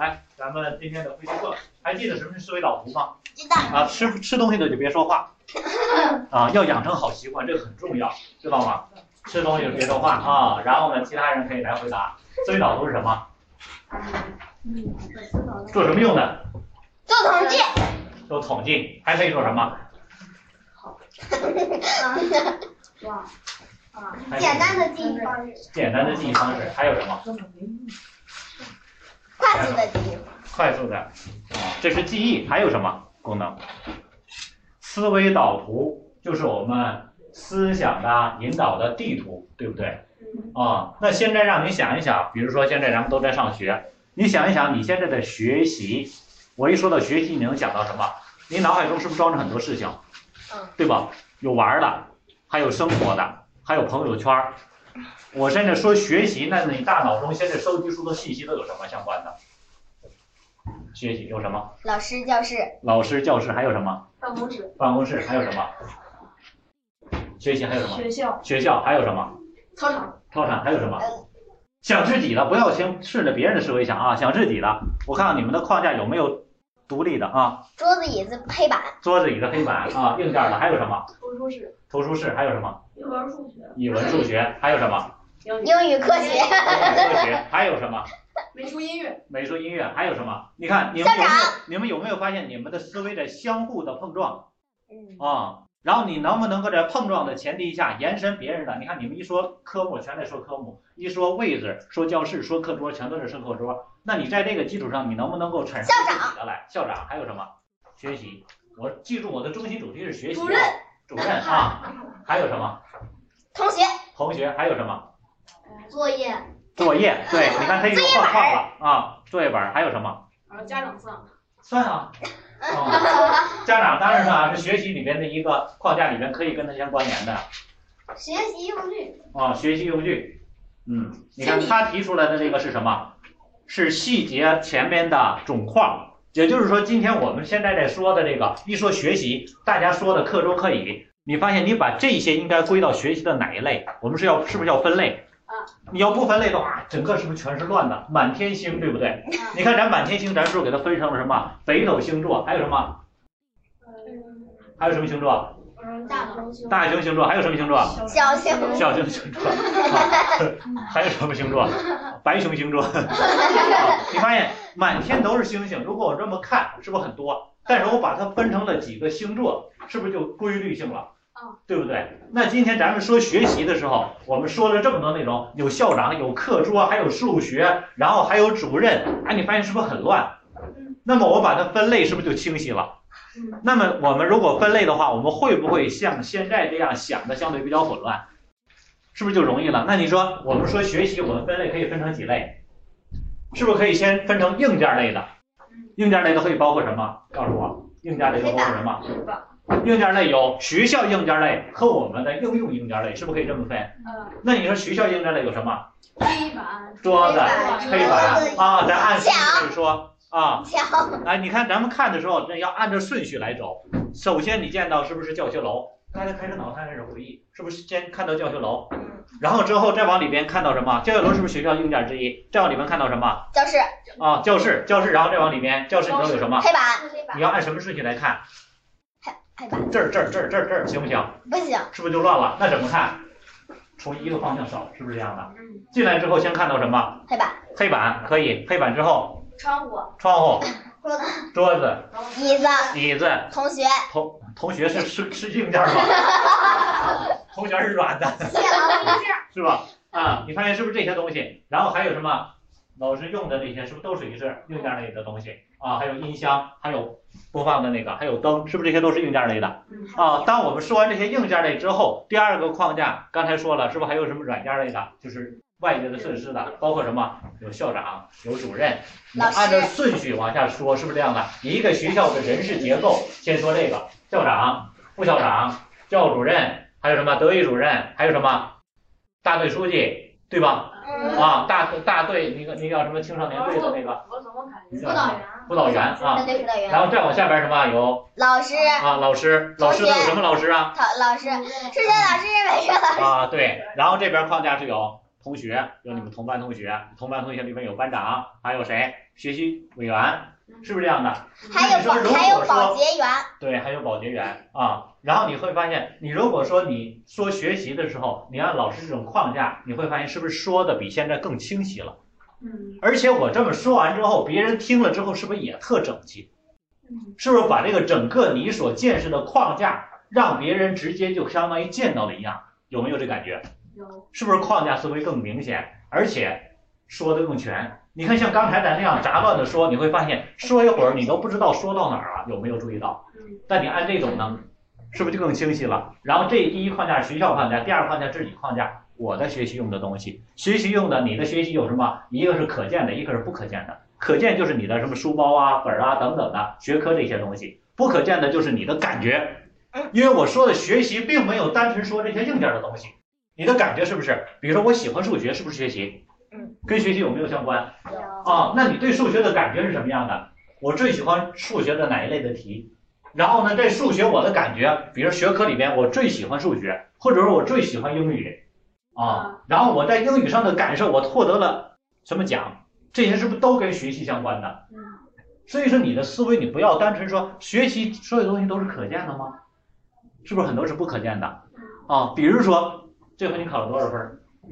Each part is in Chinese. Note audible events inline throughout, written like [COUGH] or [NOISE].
来，咱们今天的复习课，还记得什么是思维导图吗？知道。啊，吃吃东西的就别说话，[LAUGHS] 啊，要养成好习惯，这个很重要，知道吗？吃东西就别说话啊，然后呢，其他人可以来回答。思维导图是什么？做什么用的？做统计。做统计，还可以做什么？哇 [LAUGHS] 简单的记忆方式。简单的记忆方式，还有什么？快速的记忆。快速的，啊，这是记忆，还有什么功能？思维导图就是我们思想的引导的地图，对不对？啊，那现在让你想一想，比如说现在咱们都在上学，你想一想你现在的学习，我一说到学习，你能想到什么？你脑海中是不是装着很多事情？嗯，对吧？有玩的，还有生活的，还有朋友圈儿。我现在说学习，那你大脑中现在收集出的信息都有什么相关的？学习有什么？老师、教室。老师、教室还有什么？办公室。办公室还有什么？学习还有什么？学校。学校还有什么？操场。操场还有什么？想自己的，不要先顺着别人的思维想啊，想自己的。我看看你们的框架有没有独立的啊？桌子、椅子、黑板。桌子、椅子、黑板啊，硬件的还有什么？图书室。图书室还有什么？语文、数学。语文、数学还有什么？英语、科学。英语、科学还有什么？[LAUGHS] 美术、音乐。美术、音乐还有什么？你看你们有没有？你们有没有发现你们的思维在相互的碰撞？嗯。啊。然后你能不能够在碰撞的前提下延伸别人的？你看你们一说科目全在说科目，一说位置说教室说课桌全都是说课桌。那你在这个基础上，你能不能够产生自己的来？校长还有什么？学习。我记住我的中心主题是学习。主任。主任啊。还有什么？同学。同学还有什么？作业。作业。对，你看他又画框了啊。作业本还有什么？呃，家长算。算啊。[LAUGHS] 哦，家长当然是啊，是学习里边的一个框架里边可以跟他相关联的。学习用具。啊，学习用具。嗯，你看他提出来的这个是什么？是细节前面的总框。也就是说，今天我们现在在说的这个，一说学习，大家说的课桌课椅，你发现你把这些应该归到学习的哪一类？我们是要是不是要分类？你要不分类的话，整个是不是全是乱的？满天星，对不对？你看咱满天星，咱是不是给它分成了什么？北斗星座，还有什么？还有什么星座？大熊星。大熊星座，还有什么星座？小熊。小星星座。[LAUGHS] 还有什么星座？白熊星座。[LAUGHS] 你发现满天都是星星，如果我这么看，是不是很多？但是我把它分成了几个星座，是不是就规律性了？对不对？那今天咱们说学习的时候，我们说了这么多内容，有校长，有课桌，还有数学，然后还有主任，哎，你发现是不是很乱？那么我把它分类，是不是就清晰了？那么我们如果分类的话，我们会不会像现在这样想的相对比较混乱？是不是就容易了？那你说我们说学习，我们分类可以分成几类？是不是可以先分成硬件类的？硬件类的可以包括什么？告诉我，硬件类的包括什么？硬件类有学校硬件类和我们的应用硬件类，是不是可以这么分？嗯。那你说学校硬件类有什么？黑板、桌子、黑板啊，咱按顺序说啊。墙。哎，你看咱们看的时候，那要按照顺序来走。首先你见到是不是教学楼？大家开始脑袋开始回忆，是不是先看到教学楼？然后之后再往里边看到什么？教学楼是不是学校硬件之一？再往里面看到什么？教室。啊，教室，教室，然后再往里面，教室里头有什么？黑板。你要按什么顺序来看？黑板。这儿，这儿，这儿，这儿，这儿，行不行？不行。是不是就乱了？那怎么看？从一个方向扫，是不是这样的？进来之后先看到什么？黑板。黑板可以，黑板之后。窗户。窗户。桌子。桌子。椅子。椅子。同学。同同学是是是硬件吗？[LAUGHS] 同学是软的。是吧？啊，你发现是不是这些东西？然后还有什么？老师用的那些是不是都属于是硬件类的东西啊？还有音箱，还有播放的那个，还有灯，是不是这些都是硬件类的啊？当我们说完这些硬件类之后，第二个框架刚才说了，是不是还有什么软件类的？就是外界的设施的，包括什么？有校长，有主任。你按照顺序往下说，是不是这样的？一个学校的人事结构，先说这个。校长、副校长、教主任，还有什么？德育主任，还有什么？大队书记，对吧？啊，大大队那个那叫什么青少年队的那个？辅导员，辅导员啊。然后再往下边什么？有？老师。啊，老师，老师都有什么老师啊？老师，数学老师、美术老师。啊，对。然后这边框架是有同学，有你们同班同学，同班同学里面有班长，还有谁？学习委员，是不是这样的？还有保还有保洁员。对，还有保洁员啊。然后你会发现，你如果说你说学习的时候，你按老师这种框架，你会发现是不是说的比现在更清晰了？嗯。而且我这么说完之后，别人听了之后是不是也特整齐？嗯。是不是把这个整个你所见识的框架，让别人直接就相当于见到了一样？有没有这感觉？有。是不是框架思维更明显，而且说的更全？你看，像刚才咱那样杂乱的说，你会发现说一会儿你都不知道说到哪儿了，有没有注意到？嗯。但你按这种呢，是不是就更清晰了？然后这第一框架是学校框架，第二框架是你框架，我的学习用的东西，学习用的，你的学习有什么？一个是可见的，一个是不可见的。可见就是你的什么书包啊、本啊等等的学科这些东西，不可见的就是你的感觉。因为我说的学习并没有单纯说这些硬件的东西，你的感觉是不是？比如说我喜欢数学，是不是学习？嗯，跟学习有没有相关？有啊，那你对数学的感觉是什么样的？我最喜欢数学的哪一类的题？然后呢，这数学我的感觉，比如学科里面我最喜欢数学，或者说我最喜欢英语，啊，然后我在英语上的感受，我获得了什么奖？这些是不是都跟学习相关的？嗯。所以说你的思维，你不要单纯说学习所有东西都是可见的吗？是不是很多是不可见的？啊，比如说这回你考了多少分？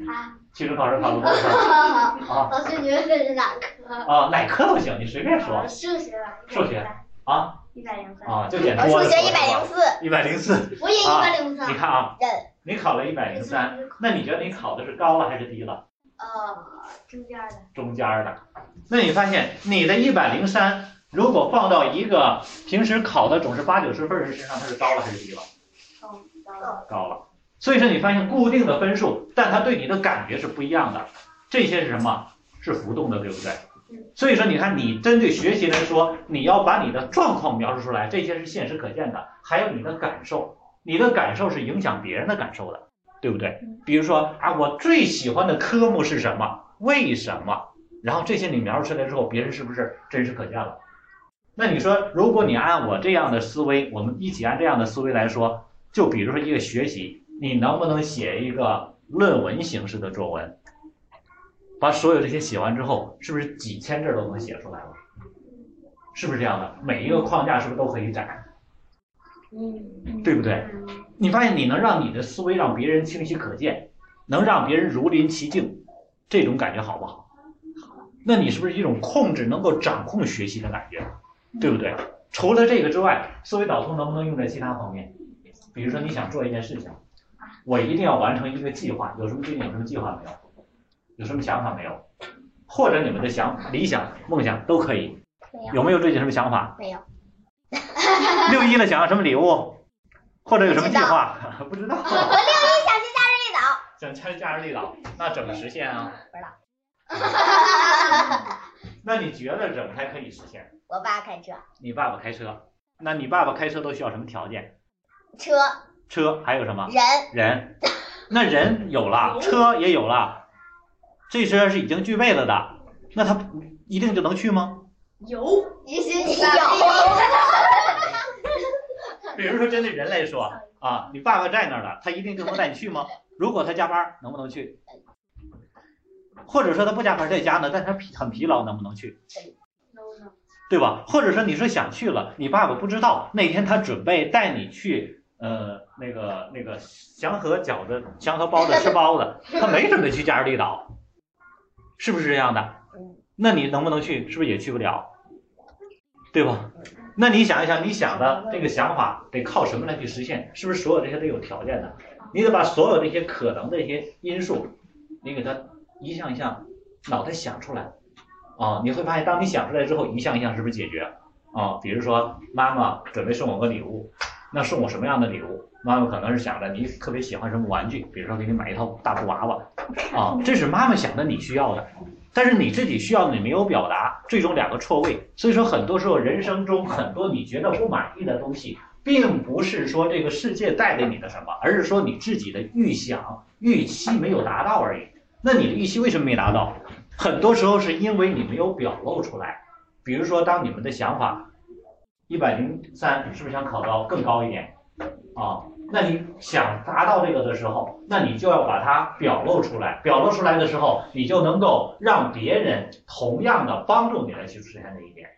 啊。期中考试考了多少分？[LAUGHS] 啊。老师，你们这是哪科？啊，哪科都行，你随便说。数学。数学。啊。一百零三。啊，就简单。数学一百零四。一百零四。我也一百零三。你看啊。你考了一百零三，那你觉得你考的是高了还是低了？呃，中间的。中间的。那你发现你的一百零三，如果放到一个平时考的总是八九十分人身上，它是高了还是低了？高了。高了。所以说你发现固定的分数，但它对你的感觉是不一样的。这些是什么？是浮动的，对不对？所以说你看，你针对学习来说，你要把你的状况描述出来，这些是现实可见的。还有你的感受，你的感受是影响别人的感受的，对不对？比如说啊，我最喜欢的科目是什么？为什么？然后这些你描述出来之后，别人是不是真实可见了？那你说，如果你按我这样的思维，我们一起按这样的思维来说，就比如说一个学习。你能不能写一个论文形式的作文？把所有这些写完之后，是不是几千字都能写出来了？是不是这样的？每一个框架是不是都可以展？嗯，对不对？你发现你能让你的思维让别人清晰可见，能让别人如临其境，这种感觉好不好？那你是不是一种控制，能够掌控学习的感觉？对不对？除了这个之外，思维导图能不能用在其他方面？比如说你想做一件事情。我一定要完成一个计划，有什么最近有什么计划没有？有什么想法没有？或者你们的想理想、梦想都可以。有没有最近什么想法？没有。六一了，想要什么礼物？或者有什么计划？不知道。[LAUGHS] 我六一想去假日绿岛。想去假日绿岛，那怎么实现啊？不知道。[LAUGHS] 那你觉得怎么才可以实现？我爸开车。你爸爸开车？那你爸爸开车都需要什么条件？车。车还有什么？人人，那人有了，车也有了，这些是已经具备了的，那他一定就能去吗？有，也许你有。[LAUGHS] 比如说针对人来说啊，你爸爸在那儿了，他一定就能带你去吗？如果他加班，能不能去？或者说他不加班在家呢，但他疲很疲劳，能不能去？对吧？或者说你说想去了，你爸爸不知道，那天他准备带你去。呃，那个那个祥和饺子、祥和包子吃包子，他没准备去加尔利岛，是不是这样的？那你能不能去？是不是也去不了？对吧？那你想一想，你想的这个想法得靠什么来去实现？是不是所有这些都有条件的？你得把所有这些可能的一些因素，你给他一项一项脑袋想出来啊！你会发现，当你想出来之后，一项一项是不是解决啊？比如说，妈妈准备送我个礼物。那送我什么样的礼物？妈妈可能是想着你特别喜欢什么玩具，比如说给你买一套大布娃娃，啊，这是妈妈想的你需要的，但是你自己需要你没有表达，最终两个错位。所以说很多时候人生中很多你觉得不满意的东西，并不是说这个世界带给你的什么，而是说你自己的预想预期没有达到而已。那你的预期为什么没达到？很多时候是因为你没有表露出来。比如说当你们的想法。一百零三，是不是想考到更高一点？啊，那你想达到这个的时候，那你就要把它表露出来。表露出来的时候，你就能够让别人同样的帮助你来去实现这一点，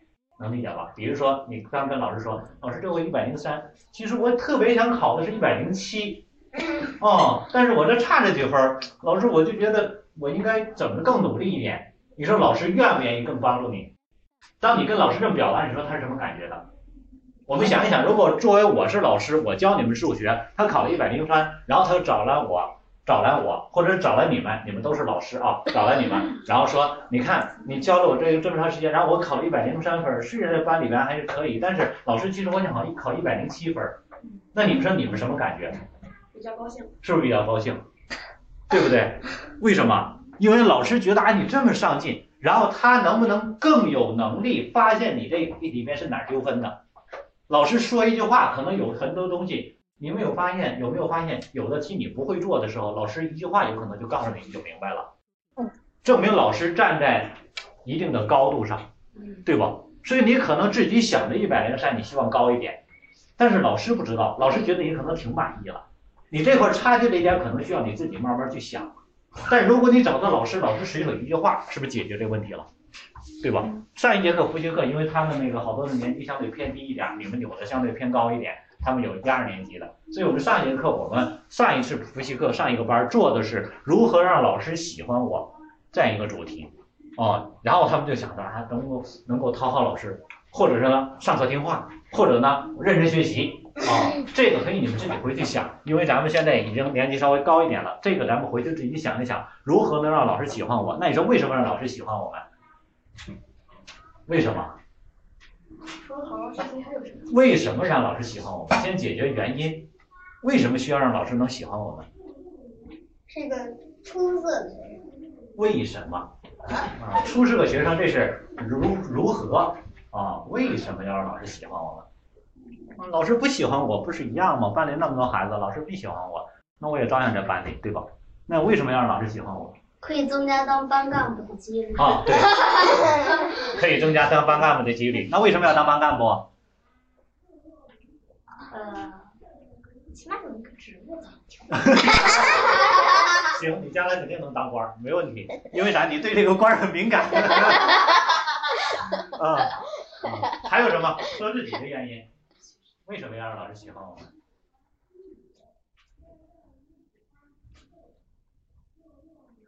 能理解吧？比如说，你刚跟老师说，老师这回一百零三，其实我特别想考的是一百零七，哦，但是我这差这几分，老师我就觉得我应该怎么更努力一点。你说老师愿不愿意更帮助你？当你跟老师这么表达，你说他是什么感觉的？我们想一想，如果作为我是老师，我教你们数学，他考了一百零三，然后他又找来我，找来我，或者找来你们，你们都是老师啊，找来你们，然后说，你看你教了我这这么长时间，然后我考了一百零三分，虽然在班里边还是可以，但是老师其实我想考一考一百零七分，那你们说你们什么感觉？比较高兴，是不是比较高兴？对不对？为什么？因为老师觉得，啊，你这么上进，然后他能不能更有能力发现你这里面是哪丢分的？老师说一句话，可能有很多东西，你没有发现？有没有发现，有的题你不会做的时候，老师一句话有可能就告诉你，你就明白了。证明老师站在一定的高度上，对吧？所以你可能自己想着一百零三，你希望高一点，但是老师不知道，老师觉得你可能挺满意了。你这块差距这一点，可能需要你自己慢慢去想。但如果你找到老师，老师随手一句话，是不是解决这个问题了？对吧？上一节课复习课，因为他们那个好多的年级相对偏低一点，你们有的相对偏高一点，他们有一二年级的，所以我们上一节课，我们上一次复习课上一个班做的是如何让老师喜欢我这样一个主题，哦，然后他们就想着啊，能够能够讨好老师，或者是呢上课听话，或者呢认真学习，啊，这个可以你们自己回去想，因为咱们现在已经年级稍微高一点了，这个咱们回去自己想一想，如何能让老师喜欢我？那你说为什么让老师喜欢我们？为什么？为什么让老师喜欢我们？先解决原因。为什么需要让老师能喜欢我们？是个出色的学生。为什么？啊，出色的学生，这是如如何啊？为什么要让老师喜欢我们？老师不喜欢我不是一样吗？班里那么多孩子，老师不喜欢我，那我也照样在班里，对吧？那为什么要让老师喜欢我？可以增加当班干部的几率。啊，对，[LAUGHS] 可以增加当班干部的几率。那为什么要当班干部？呃，起码有一个职务。[LAUGHS] 行，你将来肯定能当官，没问题。因为啥？你对这个官很敏感。啊，[LAUGHS] 还有什么？说自己的原因。为什么要让老师喜欢我们？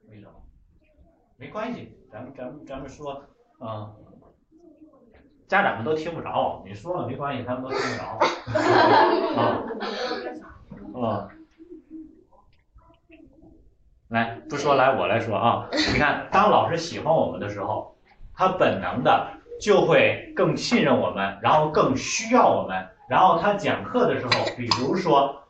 为什么？没关系，咱们咱们咱们说，啊，家长们都听不着，你说了没关系，他们都听不着。啊，啊，来，不说来，我来说啊。你看，当老师喜欢我们的时候，他本能的就会更信任我们，然后更需要我们，然后他讲课的时候，比如说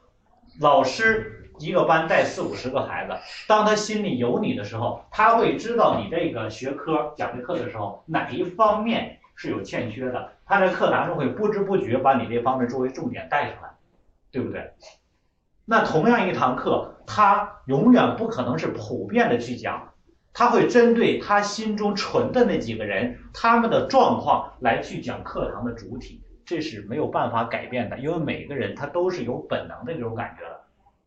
老师。一个班带四五十个孩子，当他心里有你的时候，他会知道你这个学科讲这课的时候哪一方面是有欠缺的，他在课堂中会不知不觉把你这方面作为重点带出来，对不对？那同样一堂课，他永远不可能是普遍的去讲，他会针对他心中纯的那几个人他们的状况来去讲课堂的主体，这是没有办法改变的，因为每个人他都是有本能的这种感觉的。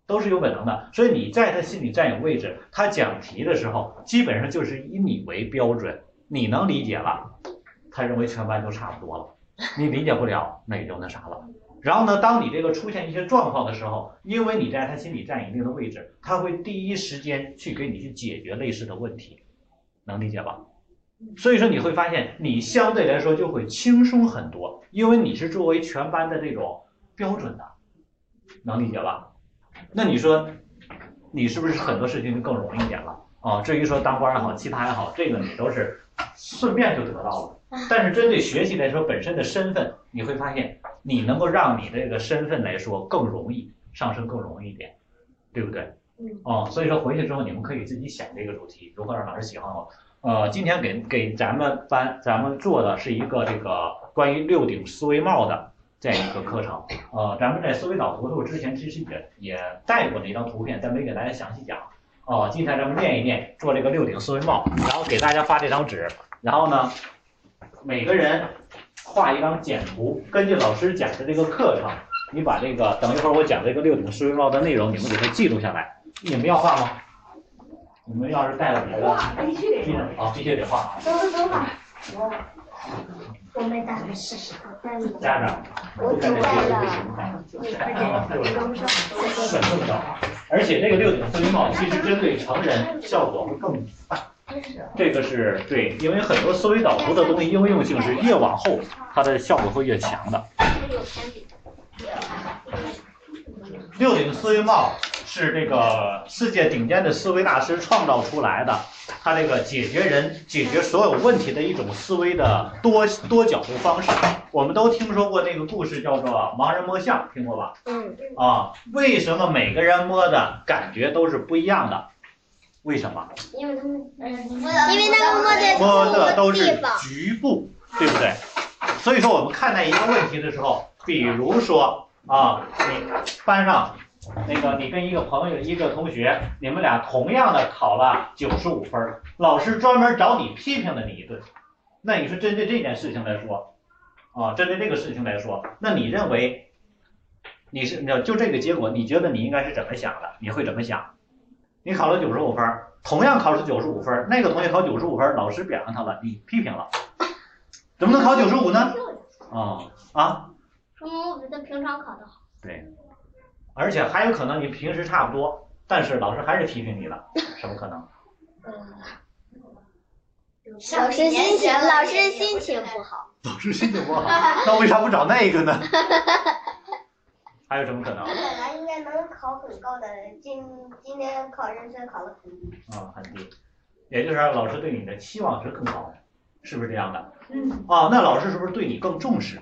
都是有本能的，所以你在他心里占有位置，他讲题的时候，基本上就是以你为标准，你能理解了，他认为全班都差不多了，你理解不了，[LAUGHS] 那也就那啥了。然后呢，当你这个出现一些状况的时候，因为你在他心里占一定的位置，他会第一时间去给你去解决类似的问题，能理解吧？所以说你会发现，你相对来说就会轻松很多，因为你是作为全班的这种标准的，能理解吧？那你说，你是不是很多事情就更容易一点了啊？至于说当官也好，其他也好，这个你都是顺便就得到了。但是针对学习来说，本身的身份，你会发现你能够让你这个身份来说更容易上升，更容易一点，对不对？哦，所以说回去之后你们可以自己想这个主题，如何让老师喜欢我。呃，今天给给咱们班咱们做的是一个这个关于六顶思维帽的。这样一个课程，呃，咱们在思维导图的时候，之前其实也也带过那张图片，但没给大家详细讲。哦，今天咱们练一练，做这个六顶思维帽，然后给大家发这张纸，然后呢，每个人画一张简图，根据老师讲的这个课程，你把这个等一会儿我讲这个六顶思维帽的内容，你们给它记录下来。你们要画吗？你们要是带了别的，必须得啊，必须得画。走走走吧。我我没带，试试。家长，我只带了。很重要，而且这个六顶思维帽其实针对成人效果会更大。这个是对，因为很多思维导图的东西应用性是越往后它的效果会越强的。六顶思维帽是这个世界顶尖的思维大师创造出来的，他这个解决人解决所有问题的一种思维的多多角度方式。我们都听说过那个故事，叫做盲人摸象，听过吧？嗯。啊，为什么每个人摸的感觉都是不一样的？为什么？因为他们，因为他们摸的摸的都是局部，对不对？所以说我们看待一个问题的时候，比如说啊，你班上那个你跟一个朋友、一个同学，你们俩同样的考了九十五分，老师专门找你批评了你一顿，那你说针对这件事情来说，啊，针对这个事情来说，那你认为你是你就这个结果，你觉得你应该是怎么想的？你会怎么想？你考了九十五分，同样考试九十五分，那个同学考九十五分，老师表扬他了，你批评了，怎么能考九十五呢？啊啊！说明我比他平常考的好。对，而且还有可能你平时差不多，但是老师还是批评你了，什么可能？老师心情，[LAUGHS] 老师心情不好。老师心情不好，那为啥不找那个呢？[LAUGHS] 还有什么可能？我本来应该能考很高的，今今天考人生考了很低。啊，很低，也就是说老师对你的期望值更高，是不是这样的？嗯。啊，那老师是不是对你更重视？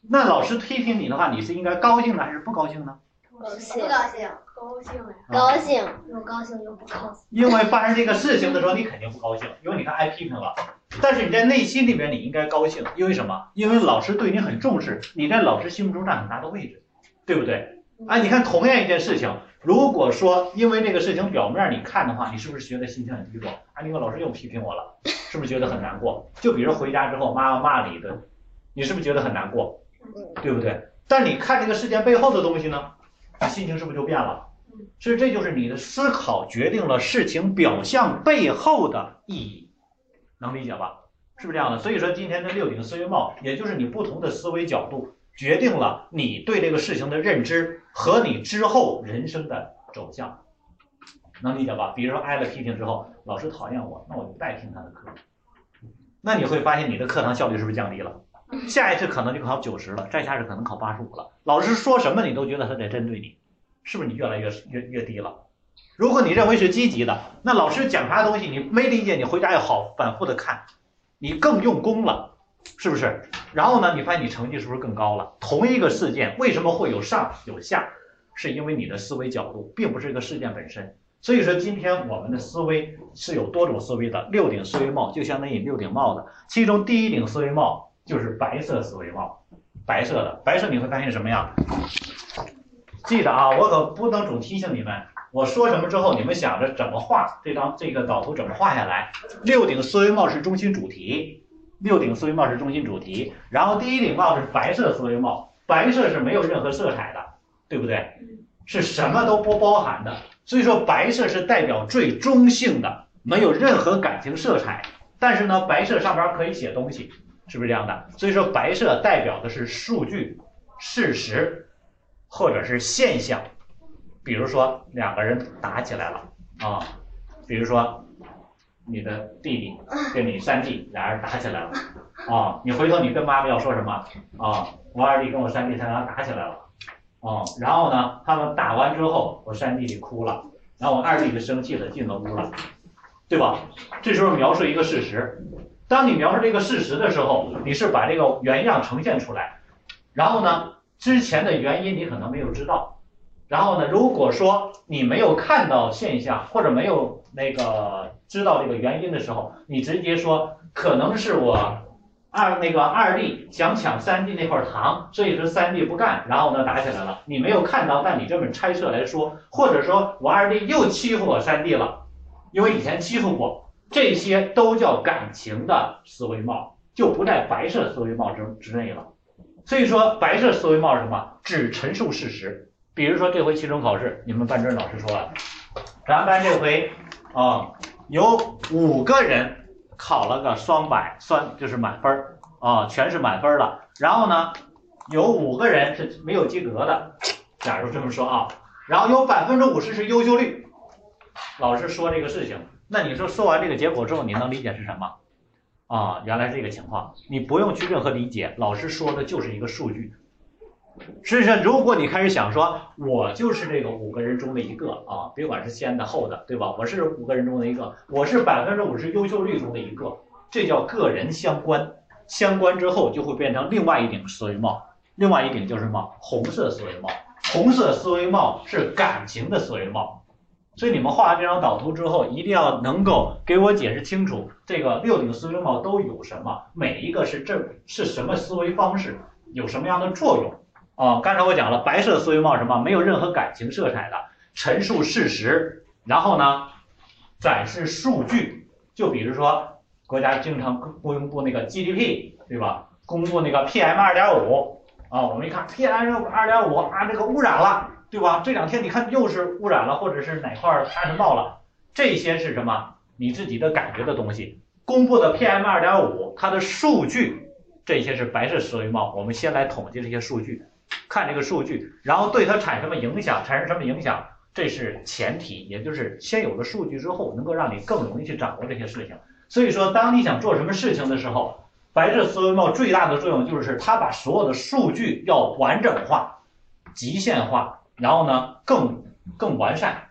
那老师批评你的话，你是应该高兴呢，还是不高兴呢？高兴。不高兴。高兴呀。高兴。又高兴又不高兴。因为发生这个事情的时候，你肯定不高兴，因为你看挨批评了。但是你在内心里面，你应该高兴，因为什么？因为老师对你很重视，你在老师心目中占很大的位置。对不对？哎，你看同样一件事情，如果说因为这个事情表面你看的话，你是不是觉得心情很低落？啊，那个老师又批评我了，是不是觉得很难过？就比如回家之后妈妈骂你一顿，你是不是觉得很难过？对不对？但你看这个事件背后的东西呢，心情是不是就变了？所以这就是你的思考决定了事情表象背后的意义，能理解吧？是不是这样的？所以说今天的六顶思维帽，也就是你不同的思维角度。决定了你对这个事情的认知和你之后人生的走向，能理解吧？比如说挨了批评之后，老师讨厌我，那我就不再听他的课，那你会发现你的课堂效率是不是降低了？下一次可能就考九十了，再下次可能考八十五了。老师说什么你都觉得他在针对你，是不是你越来越越越低了？如果你认为是积极的，那老师讲啥东西你没理解，你回家要好反复的看，你更用功了。是不是？然后呢？你发现你成绩是不是更高了？同一个事件为什么会有上有下？是因为你的思维角度，并不是一个事件本身。所以说，今天我们的思维是有多种思维的。六顶思维帽就相当于六顶帽子，其中第一顶思维帽就是白色思维帽，白色的白色你会发现什么呀？记得啊，我可不能总提醒你们，我说什么之后，你们想着怎么画这张这个导图怎么画下来。六顶思维帽是中心主题。六顶思维帽是中心主题，然后第一顶帽是白色思维帽，白色是没有任何色彩的，对不对？是什么都不包含的，所以说白色是代表最中性的，没有任何感情色彩。但是呢，白色上边可以写东西，是不是这样的？所以说白色代表的是数据、事实，或者是现象。比如说两个人打起来了啊，比如说。你的弟弟跟你三弟俩人打起来了啊！你回头你跟妈妈要说什么啊？我二弟跟我三弟他俩打起来了啊！然后呢，他们打完之后，我三弟弟哭了，然后我二弟弟生气了进了屋了，对吧？这时候描述一个事实，当你描述这个事实的时候，你是把这个原样呈现出来，然后呢，之前的原因你可能没有知道。然后呢？如果说你没有看到现象，或者没有那个知道这个原因的时候，你直接说可能是我二那个二弟想抢三弟那块糖，所以说三弟不干，然后呢打起来了。你没有看到，但你这么猜测来说，或者说我二弟又欺负我三弟了，因为以前欺负过，这些都叫感情的思维帽，就不在白色思维帽之之内了。所以说白色思维帽是什么？只陈述事实。比如说这回期中考试，你们班主任老师说了，咱班这回啊有五个人考了个双百，算就是满分儿啊，全是满分了。然后呢，有五个人是没有及格的，假如这么说啊，然后有百分之五十是优秀率。老师说这个事情，那你说说完这个结果之后，你能理解是什么？啊，原来是这个情况，你不用去任何理解，老师说的就是一个数据。实际上，如果你开始想说，我就是这个五个人中的一个啊，别管是先的后的，对吧？我是五个人中的一个，我是百分之五十优秀率中的一个，这叫个人相关。相关之后就会变成另外一顶思维帽，另外一顶就是什么？红色思维帽。红色思维帽是感情的思维帽。所以你们画完这张导图之后，一定要能够给我解释清楚这个六顶思维帽都有什么，每一个是这是什么思维方式，有什么样的作用啊？刚才我讲了，白色思维帽什么，没有任何感情色彩的，陈述事实，然后呢，展示数据。就比如说，国家经常公布那个 GDP，对吧？公布那个 PM 二点五啊，我们一看 PM 二点五啊，这个污染了。对吧？这两天你看又是污染了，或者是哪块开始冒了，这些是什么？你自己的感觉的东西。公布的 PM 二点五，它的数据，这些是白色思维帽。我们先来统计这些数据，看这个数据，然后对它产生什么影响？产生什么影响？这是前提，也就是先有了数据之后，能够让你更容易去掌握这些事情。所以说，当你想做什么事情的时候，白色思维帽最大的作用就是它把所有的数据要完整化、极限化。然后呢，更更完善。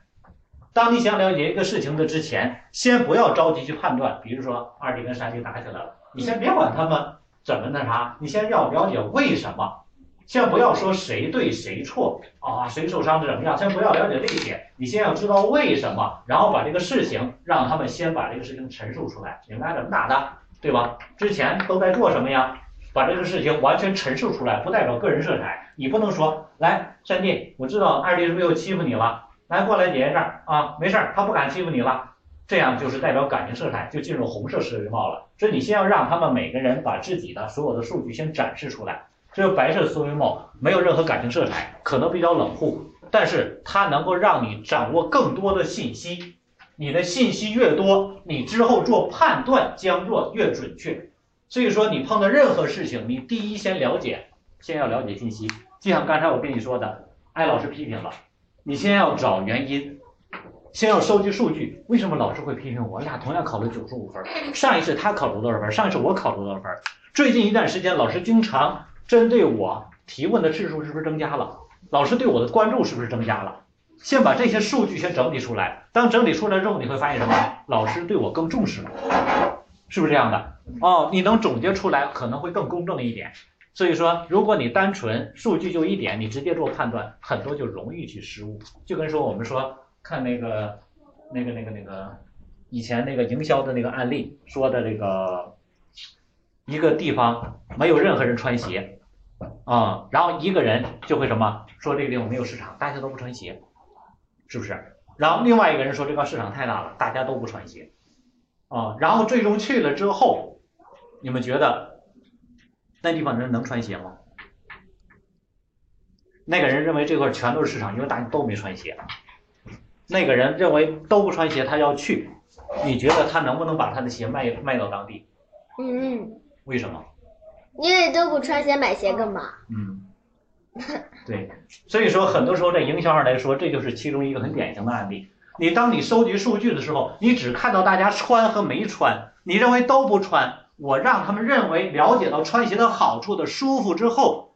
当你想了解一个事情的之前，先不要着急去判断。比如说二弟跟三弟打起来了，你先别管他们怎么那啥，你先要了解为什么。先不要说谁对谁错啊，谁受伤的怎么样，先不要了解这些，你先要知道为什么，然后把这个事情让他们先把这个事情陈述出来，你们俩怎么打的，对吧？之前都在做什么呀？把这个事情完全陈述出来，不代表个人色彩。你不能说来三弟，我知道二弟是不是又欺负你了？来过来姐姐这啊，没事儿，他不敢欺负你了。这样就是代表感情色彩，就进入红色思维帽了。所以你先要让他们每个人把自己的所有的数据先展示出来。这个白色思维帽没有任何感情色彩，可能比较冷酷，但是它能够让你掌握更多的信息。你的信息越多，你之后做判断将做越准确。所以说，你碰到任何事情，你第一先了解，先要了解信息。就像刚才我跟你说的，挨老师批评了，你先要找原因，先要收集数据。为什么老师会批评我？俩同样考了九十五分，上一次他考了多少分？上一次我考了多少分？最近一段时间，老师经常针对我提问的次数是不是增加了？老师对我的关注是不是增加了？先把这些数据先整理出来。当整理出来之后，你会发现什么？老师对我更重视了。是不是这样的？哦，你能总结出来可能会更公正一点。所以说，如果你单纯数据就一点，你直接做判断，很多就容易去失误。就跟说我们说看那个那个那个那个以前那个营销的那个案例说的这个一个地方没有任何人穿鞋啊，然后一个人就会什么说这个地方没有市场，大家都不穿鞋，是不是？然后另外一个人说这个市场太大了，大家都不穿鞋。啊，然后最终去了之后，你们觉得那地方人能穿鞋吗？那个人认为这块全都是市场，因为大家都没穿鞋。那个人认为都不穿鞋，他要去，你觉得他能不能把他的鞋卖卖到当地？嗯，为什么？因为都不穿鞋，买鞋干嘛？嗯，对，所以说很多时候在营销上来说，这就是其中一个很典型的案例。你当你收集数据的时候，你只看到大家穿和没穿，你认为都不穿，我让他们认为了解到穿鞋的好处的舒服之后，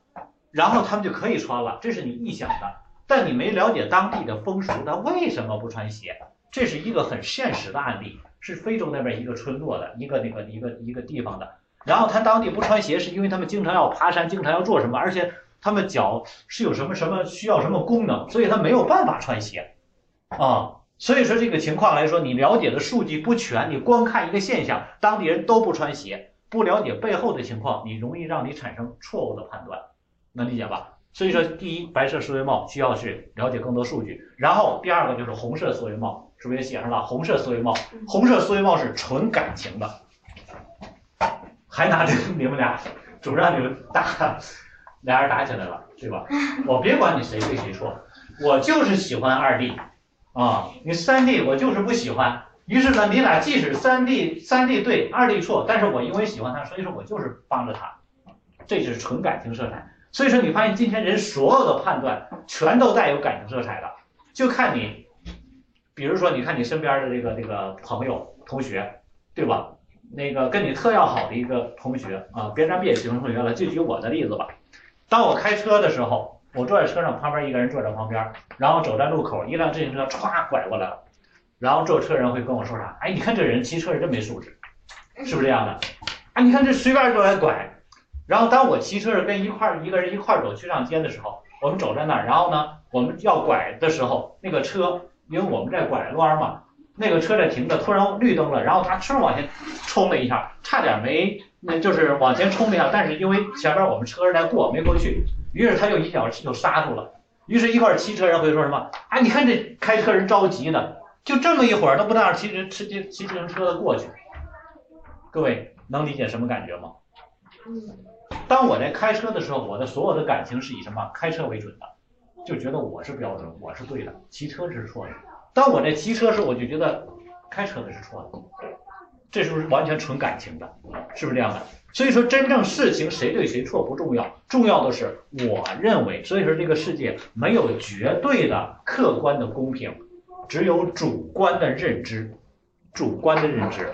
然后他们就可以穿了，这是你臆想的，但你没了解当地的风俗，他为什么不穿鞋？这是一个很现实的案例，是非洲那边一个村落的一个那个一个一个地方的，然后他当地不穿鞋，是因为他们经常要爬山，经常要做什么，而且他们脚是有什么什么需要什么功能，所以他没有办法穿鞋，啊。所以说这个情况来说，你了解的数据不全，你光看一个现象，当地人都不穿鞋，不了解背后的情况，你容易让你产生错误的判断，能理解吧？所以说，第一，白色思维帽需要去了解更多数据，然后第二个就是红色思维帽，是不是也写上了？红色思维帽，红色思维帽是纯感情的，还拿这你们俩总让你们打，俩人打起来了，对吧？我别管你谁对谁错，我就是喜欢二弟啊，你三弟我就是不喜欢。于是呢，你俩即使三弟三弟对，二弟错，但是我因为喜欢他，所以说我就是帮着他，这就是纯感情色彩。所以说你发现今天人所有的判断全都带有感情色彩的，就看你，比如说你看你身边的这个这个朋友同学，对吧？那个跟你特要好的一个同学啊，别咱别形容同学了，就举我的例子吧。当我开车的时候，我坐在车上，旁边一个人坐在旁边，然后走在路口，一辆自行车歘拐过来了，然后坐车人会跟我说啥？哎，你看这人骑车人真没素质，是不是这样的？啊，你看这随便都来拐。然后当我骑车是跟一块一个人一块走去上街的时候，我们走在那儿，然后呢，我们要拐的时候，那个车因为我们在拐弯嘛，那个车在停着，突然绿灯了，然后他哧往前冲了一下，差点没，那就是往前冲了一下，但是因为前面我们车在过没过去，于是他就一脚就刹住了。于是，一块骑车人会说什么？啊，你看这开车人着急呢，就这么一会儿都不能让骑骑骑骑自行车的过去。各位能理解什么感觉吗？嗯。当我在开车的时候，我的所有的感情是以什么开车为准的，就觉得我是标准，我是对的，骑车是错的。当我在骑车时，我就觉得开车的是错的，这是不是完全纯感情的？是不是这样的？所以说，真正事情谁对谁错不重要，重要的是我认为。所以说，这个世界没有绝对的客观的公平，只有主观的认知，主观的认知，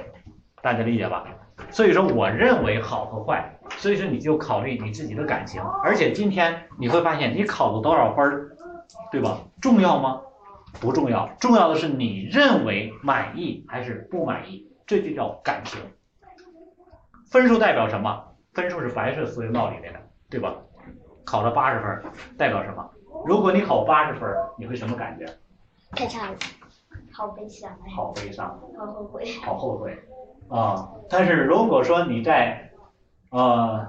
大家理解吧？所以说，我认为好和坏。所以说，你就考虑你自己的感情，而且今天你会发现，你考了多少分，对吧？重要吗？不重要，重要的是你认为满意还是不满意，这就叫感情。分数代表什么？分数是白色思维帽里面的，对吧？考了八十分代表什么？如果你考八十分，你会什么感觉？太差了，好悲伤，好悲伤，好后悔，好后悔啊！但是如果说你在呃，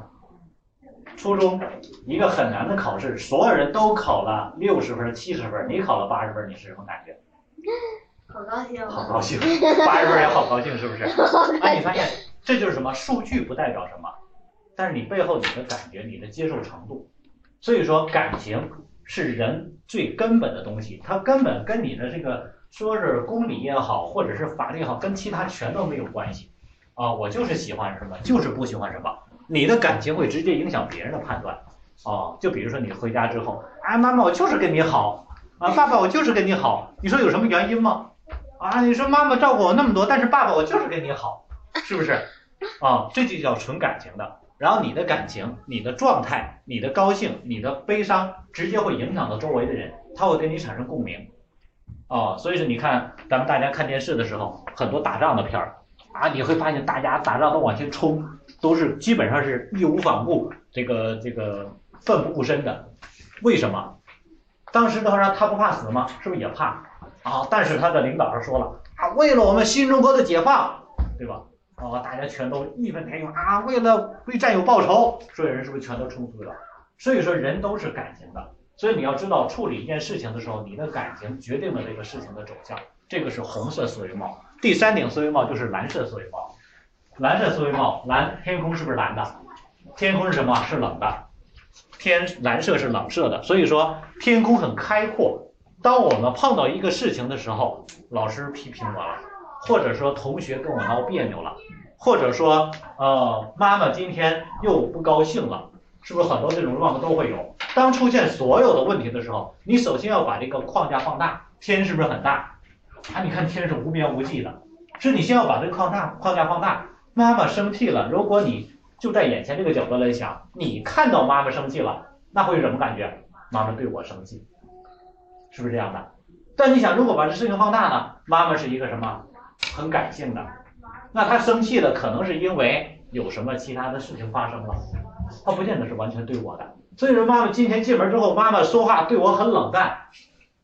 初中一个很难的考试，所有人都考了六十分、七十分，你考了八十分，你是什么感觉？好高兴，好高兴，八十分也好高兴，是不是？[LAUGHS] 哎，你发现这就是什么？数据不代表什么，但是你背后你的感觉、你的接受程度。所以说，感情是人最根本的东西，它根本跟你的这个说是公理也好，或者是法律也好，跟其他全都没有关系。啊，我就是喜欢什么，就是不喜欢什么。你的感情会直接影响别人的判断，哦，就比如说你回家之后，啊，妈妈我就是跟你好，啊，爸爸我就是跟你好，你说有什么原因吗？啊，你说妈妈照顾我那么多，但是爸爸我就是跟你好，是不是？[LAUGHS] 啊，这就叫纯感情的。然后你的感情、你的状态、你的高兴、你的悲伤，直接会影响到周围的人，他会跟你产生共鸣，哦，所以说你看咱们大家看电视的时候，很多打仗的片儿，啊，你会发现大家打仗都往前冲。都是基本上是义无反顾，这个这个奋不顾身的，为什么？当时的话，他不怕死吗？是不是也怕啊？但是他的领导说了啊，为了我们新中国的解放，对吧？啊，大家全都义愤填膺啊，为了为战友报仇，所有人是不是全都冲突了？所以说人都是感情的，所以你要知道处理一件事情的时候，你的感情决定了这个事情的走向。这个是红色思维帽，第三顶思维帽就是蓝色思维帽。蓝色思维帽，蓝天空是不是蓝的？天空是什么？是冷的。天蓝色是冷色的，所以说天空很开阔。当我们碰到一个事情的时候，老师批评我了，或者说同学跟我闹别扭了，或者说呃妈妈今天又不高兴了，是不是很多这种状况都会有？当出现所有的问题的时候，你首先要把这个框架放大。天是不是很大？啊，你看天是无边无际的，是你先要把这个框架框架放大。妈妈生气了，如果你就在眼前这个角度来想，你看到妈妈生气了，那会是什么感觉？妈妈对我生气，是不是这样的？但你想，如果把这事情放大呢？妈妈是一个什么？很感性的，那他生气的可能是因为有什么其他的事情发生了，他不见得是完全对我的。所以说，妈妈今天进门之后，妈妈说话对我很冷淡，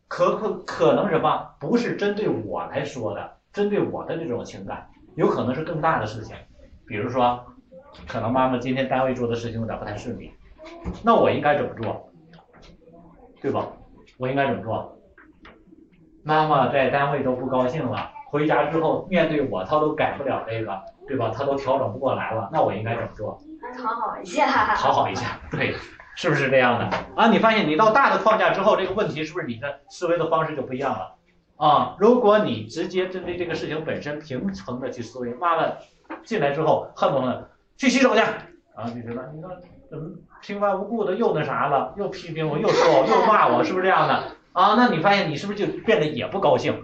可可可能什么？不是针对我来说的，针对我的这种情感。有可能是更大的事情，比如说，可能妈妈今天单位做的事情有点不太顺利，那我应该怎么做？对吧？我应该怎么做？妈妈在单位都不高兴了，回家之后面对我，他都改不了这个，对吧？他都调整不过来了，那我应该怎么做？讨好一下。讨好一下，[LAUGHS] 对。是不是这样的啊？你发现你到大的框架之后，这个问题是不是你的思维的方式就不一样了啊？如果你直接针对这个事情本身平层的去思维，妈妈进来之后恨不得去洗手去，啊，就觉得你说怎么平白无故的又那啥了，又批评我，又说我，又骂我，是不是这样的啊？那你发现你是不是就变得也不高兴？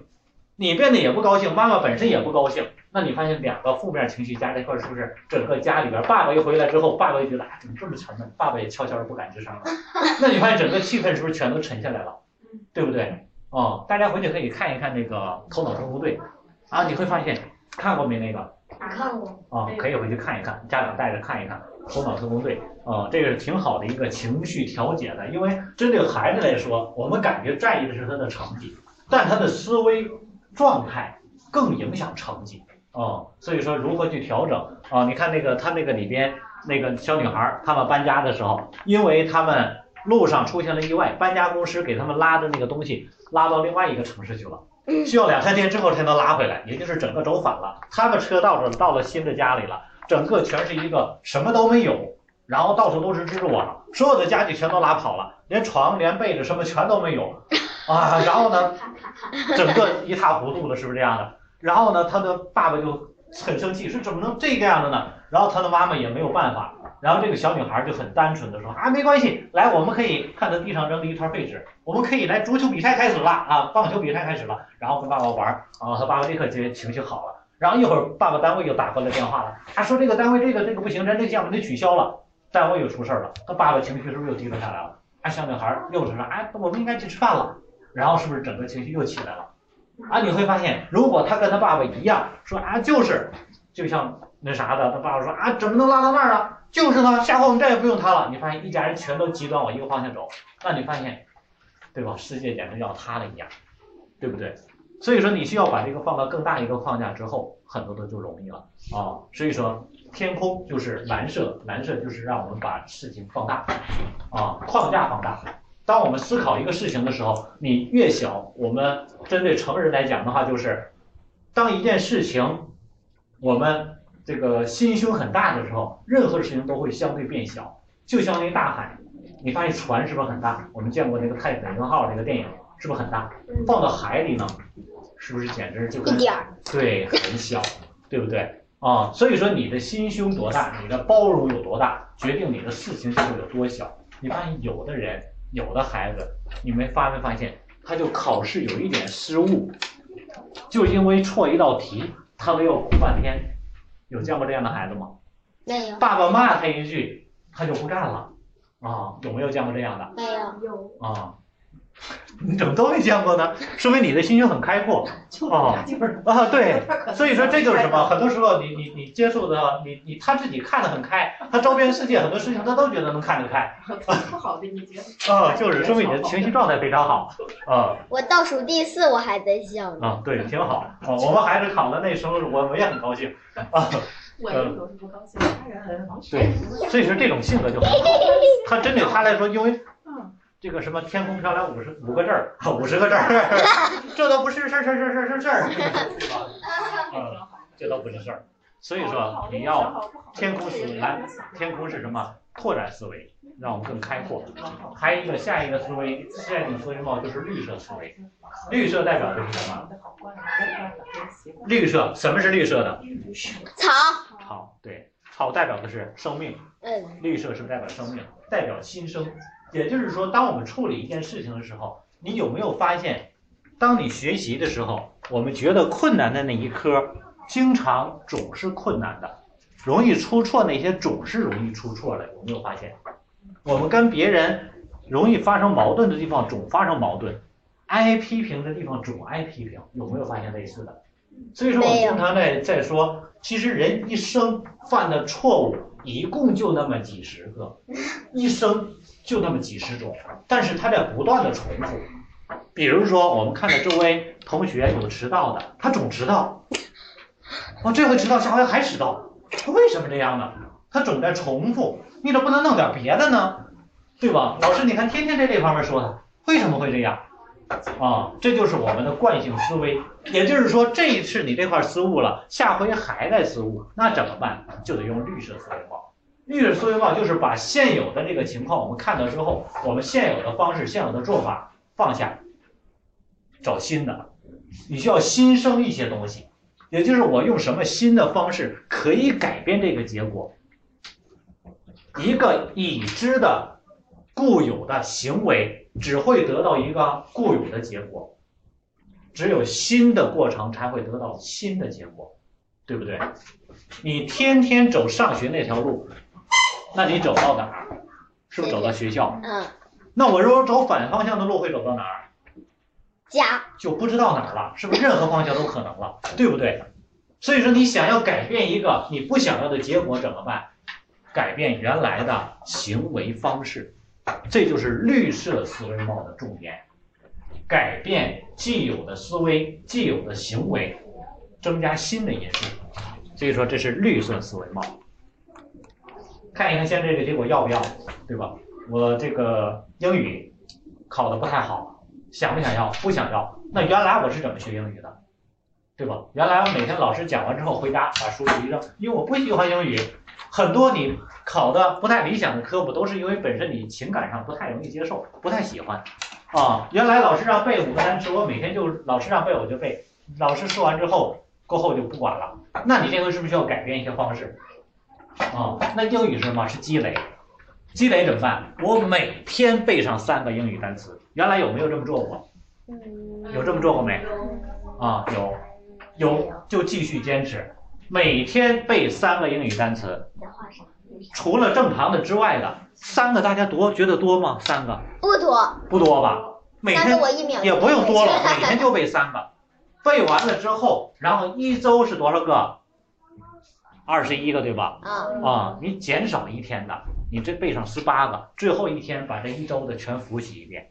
你变得也不高兴，妈妈本身也不高兴。那你发现两个负面情绪加在一块儿，是不是整个家里边，爸爸一回来之后，爸爸就觉得啊，怎么这么沉闷？爸爸也悄悄的不敢吱声了。那你发现整个气氛是不是全都沉下来了？对不对？哦，大家回去可以看一看那个《头脑特工队》啊，你会发现看过没那个？看过。啊，可以回去看一看，家长带着看一看《头脑特工队》啊，这个是挺好的一个情绪调节的，因为针对孩子来说，我们感觉在意的是他的成绩，但他的思维状态更影响成绩。哦，所以说如何去调整啊？你看那个他那个里边那个小女孩，他们搬家的时候，因为他们路上出现了意外，搬家公司给他们拉的那个东西拉到另外一个城市去了，需要两三天之后才能拉回来，也就是整个走反了。他们车到了到了新的家里了，整个全是一个什么都没有，然后到处都是蜘蛛网，所有的家具全都拉跑了，连床连被子什么全都没有啊。然后呢，整个一塌糊涂的，是不是这样的？然后呢，他的爸爸就很生气，说怎么能这个样子呢？然后他的妈妈也没有办法。然后这个小女孩就很单纯的说啊，没关系，来，我们可以看到地上扔了一团废纸，我们可以来足球比赛开始了啊，棒球比赛开始了。然后跟爸爸玩啊，他爸爸立刻就情绪好了。然后一会儿爸爸单位又打过来电话了，他说这个单位这个这个不行，咱这项目得取消了，单位又出事了。他爸爸情绪是不是又低落下来了？啊，小女孩又是说，哎，我们应该去吃饭了。然后是不是整个情绪又起来了？啊，你会发现，如果他跟他爸爸一样说啊，就是就像那啥的，他爸爸说啊，怎么能拉到那儿呢？就是他，下回我们再也不用他了。你发现一家人全都极端往一个方向走，那你发现，对吧？世界简直要塌了一样，对不对？所以说你需要把这个放到更大一个框架之后，很多的就容易了啊。所以说，天空就是蓝色，蓝色就是让我们把事情放大啊，框架放大。当我们思考一个事情的时候，你越小，我们针对成人来讲的话，就是当一件事情我们这个心胸很大的时候，任何事情都会相对变小。就像那大海，你发现船是不是很大？我们见过那个《泰坦尼克号》那个电影，是不是很大？放到海里呢，是不是简直就跟一点儿。对很小，对不对啊？所以说你的心胸多大，你的包容有多大，决定你的事情就会有多小。你发现有的人。有的孩子，你们发没发现，他就考试有一点失误，就因为错一道题，他都要哭半天。有见过这样的孩子吗？没有。爸爸骂他一句，他就不干了。啊，有没有见过这样的？没有。有。啊。你 [LAUGHS] 怎么都没见过呢？说明你的心胸很开阔 [LAUGHS] 啊啊！对，所以说这就是什么？很多时候你你你接触的，你你他自己看得很开，他周边世界很多事情他都觉得能看得开。[LAUGHS] 不好的一些。啊，就是说明你的情绪状态非常好啊。我倒数第四，我还在笑呢。啊，对，挺好啊。我们孩子考的那时候，我我也很高兴啊。我有时候不高兴，他人很好。对，所以说这种性格就很好。他针对他来说，因为。这个什么天空飘来五十五个字儿，[LAUGHS] 五十个字儿，[LAUGHS] 这都不是事儿事儿事儿事儿事儿事儿，[LAUGHS] 嗯，这都不是事儿。所以说你要天空是蓝，天空是什么？拓展思维，让我们更开阔。还有一个下一个思维，下一个思维帽就是绿色思维。绿色代表的是什么？绿色，什么是绿色的？草。草，对，草代表的是生命。嗯。绿色是代表生命，代表新生。也就是说，当我们处理一件事情的时候，你有没有发现，当你学习的时候，我们觉得困难的那一科，经常总是困难的，容易出错那些总是容易出错的，有没有发现？我们跟别人容易发生矛盾的地方总发生矛盾，挨批评的地方总挨批评，有没有发现类似的？所以说，我经常在在说，其实人一生犯的错误一共就那么几十个，[LAUGHS] 一生。就那么几十种，但是他在不断的重复。比如说，我们看到周围同学有迟到的，他总迟到，哦，这回迟到，下回还迟到，他为什么这样呢？他总在重复，你怎么不能弄点别的呢？对吧？老师，你看天天在这方面说他，为什么会这样？啊，这就是我们的惯性思维。也就是说，这一次你这块失误了，下回还在失误，那怎么办？就得用绿色思维帽。绿色思维帽就是把现有的这个情况我们看到之后，我们现有的方式、现有的做法放下，找新的。你需要新生一些东西，也就是我用什么新的方式可以改变这个结果。一个已知的固有的行为只会得到一个固有的结果，只有新的过程才会得到新的结果，对不对？你天天走上学那条路，那你走到哪儿？是不是走到学校？嗯，那我如果走反方向的路会走到哪儿？家就不知道哪儿了，是不是任何方向都可能了，对不对？所以说你想要改变一个你不想要的结果怎么办？改变原来的行为方式，这就是绿色思维帽的重点。改变既有的思维、既有的行为，增加新的因素。所以说这是绿色思维帽。看一看现在这个结果要不要，对吧？我这个英语考的不太好，想不想要？不想要。那原来我是怎么学英语的，对吧？原来我每天老师讲完之后回家把书一扔，因为我不喜欢英语。很多你考的不太理想的科目，都是因为本身你情感上不太容易接受，不太喜欢。啊，原来老师让背五个单词，我每天就老师让背我就背，老师说完之后过后就不管了。那你这回是不是需要改变一些方式？啊，那英语是什么？是积累。积累怎么办？我每天背上三个英语单词。原来有没有这么做过？有这么做过没？啊，有，有就继续坚持，每天背三个英语单词。除了正常的之外的三个，大家多觉得多吗？三个不多，不多吧？每天也不用多了，每天就背三个。背完了之后，然后一周是多少个？二十一个，对吧？啊，啊，你减少一天的，你这背上十八个，最后一天把这一周的全复习一遍。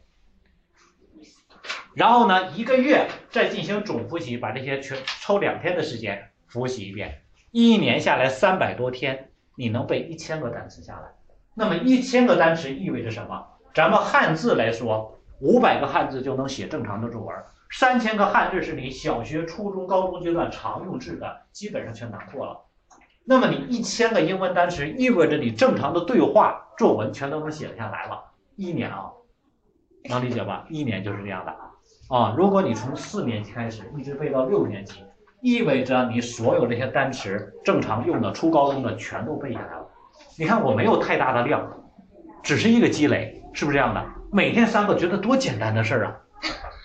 然后呢，一个月再进行总复习，把这些全抽两天的时间复习一遍。一年下来三百多天，你能背一千个单词下来。那么一千个单词意味着什么？咱们汉字来说，五百个汉字就能写正常的作文，三千个汉字是你小学、初中、高中阶段常用字的，基本上全囊括了。那么你一千个英文单词，意味着你正常的对话作文全都能写下来了。一年啊，能理解吧？一年就是这样的啊。如果你从四年级开始一直背到六年级，意味着你所有这些单词正常用的、初高中的全都背下来了。你看我没有太大的量，只是一个积累，是不是这样的？每天三个，觉得多简单的事儿啊，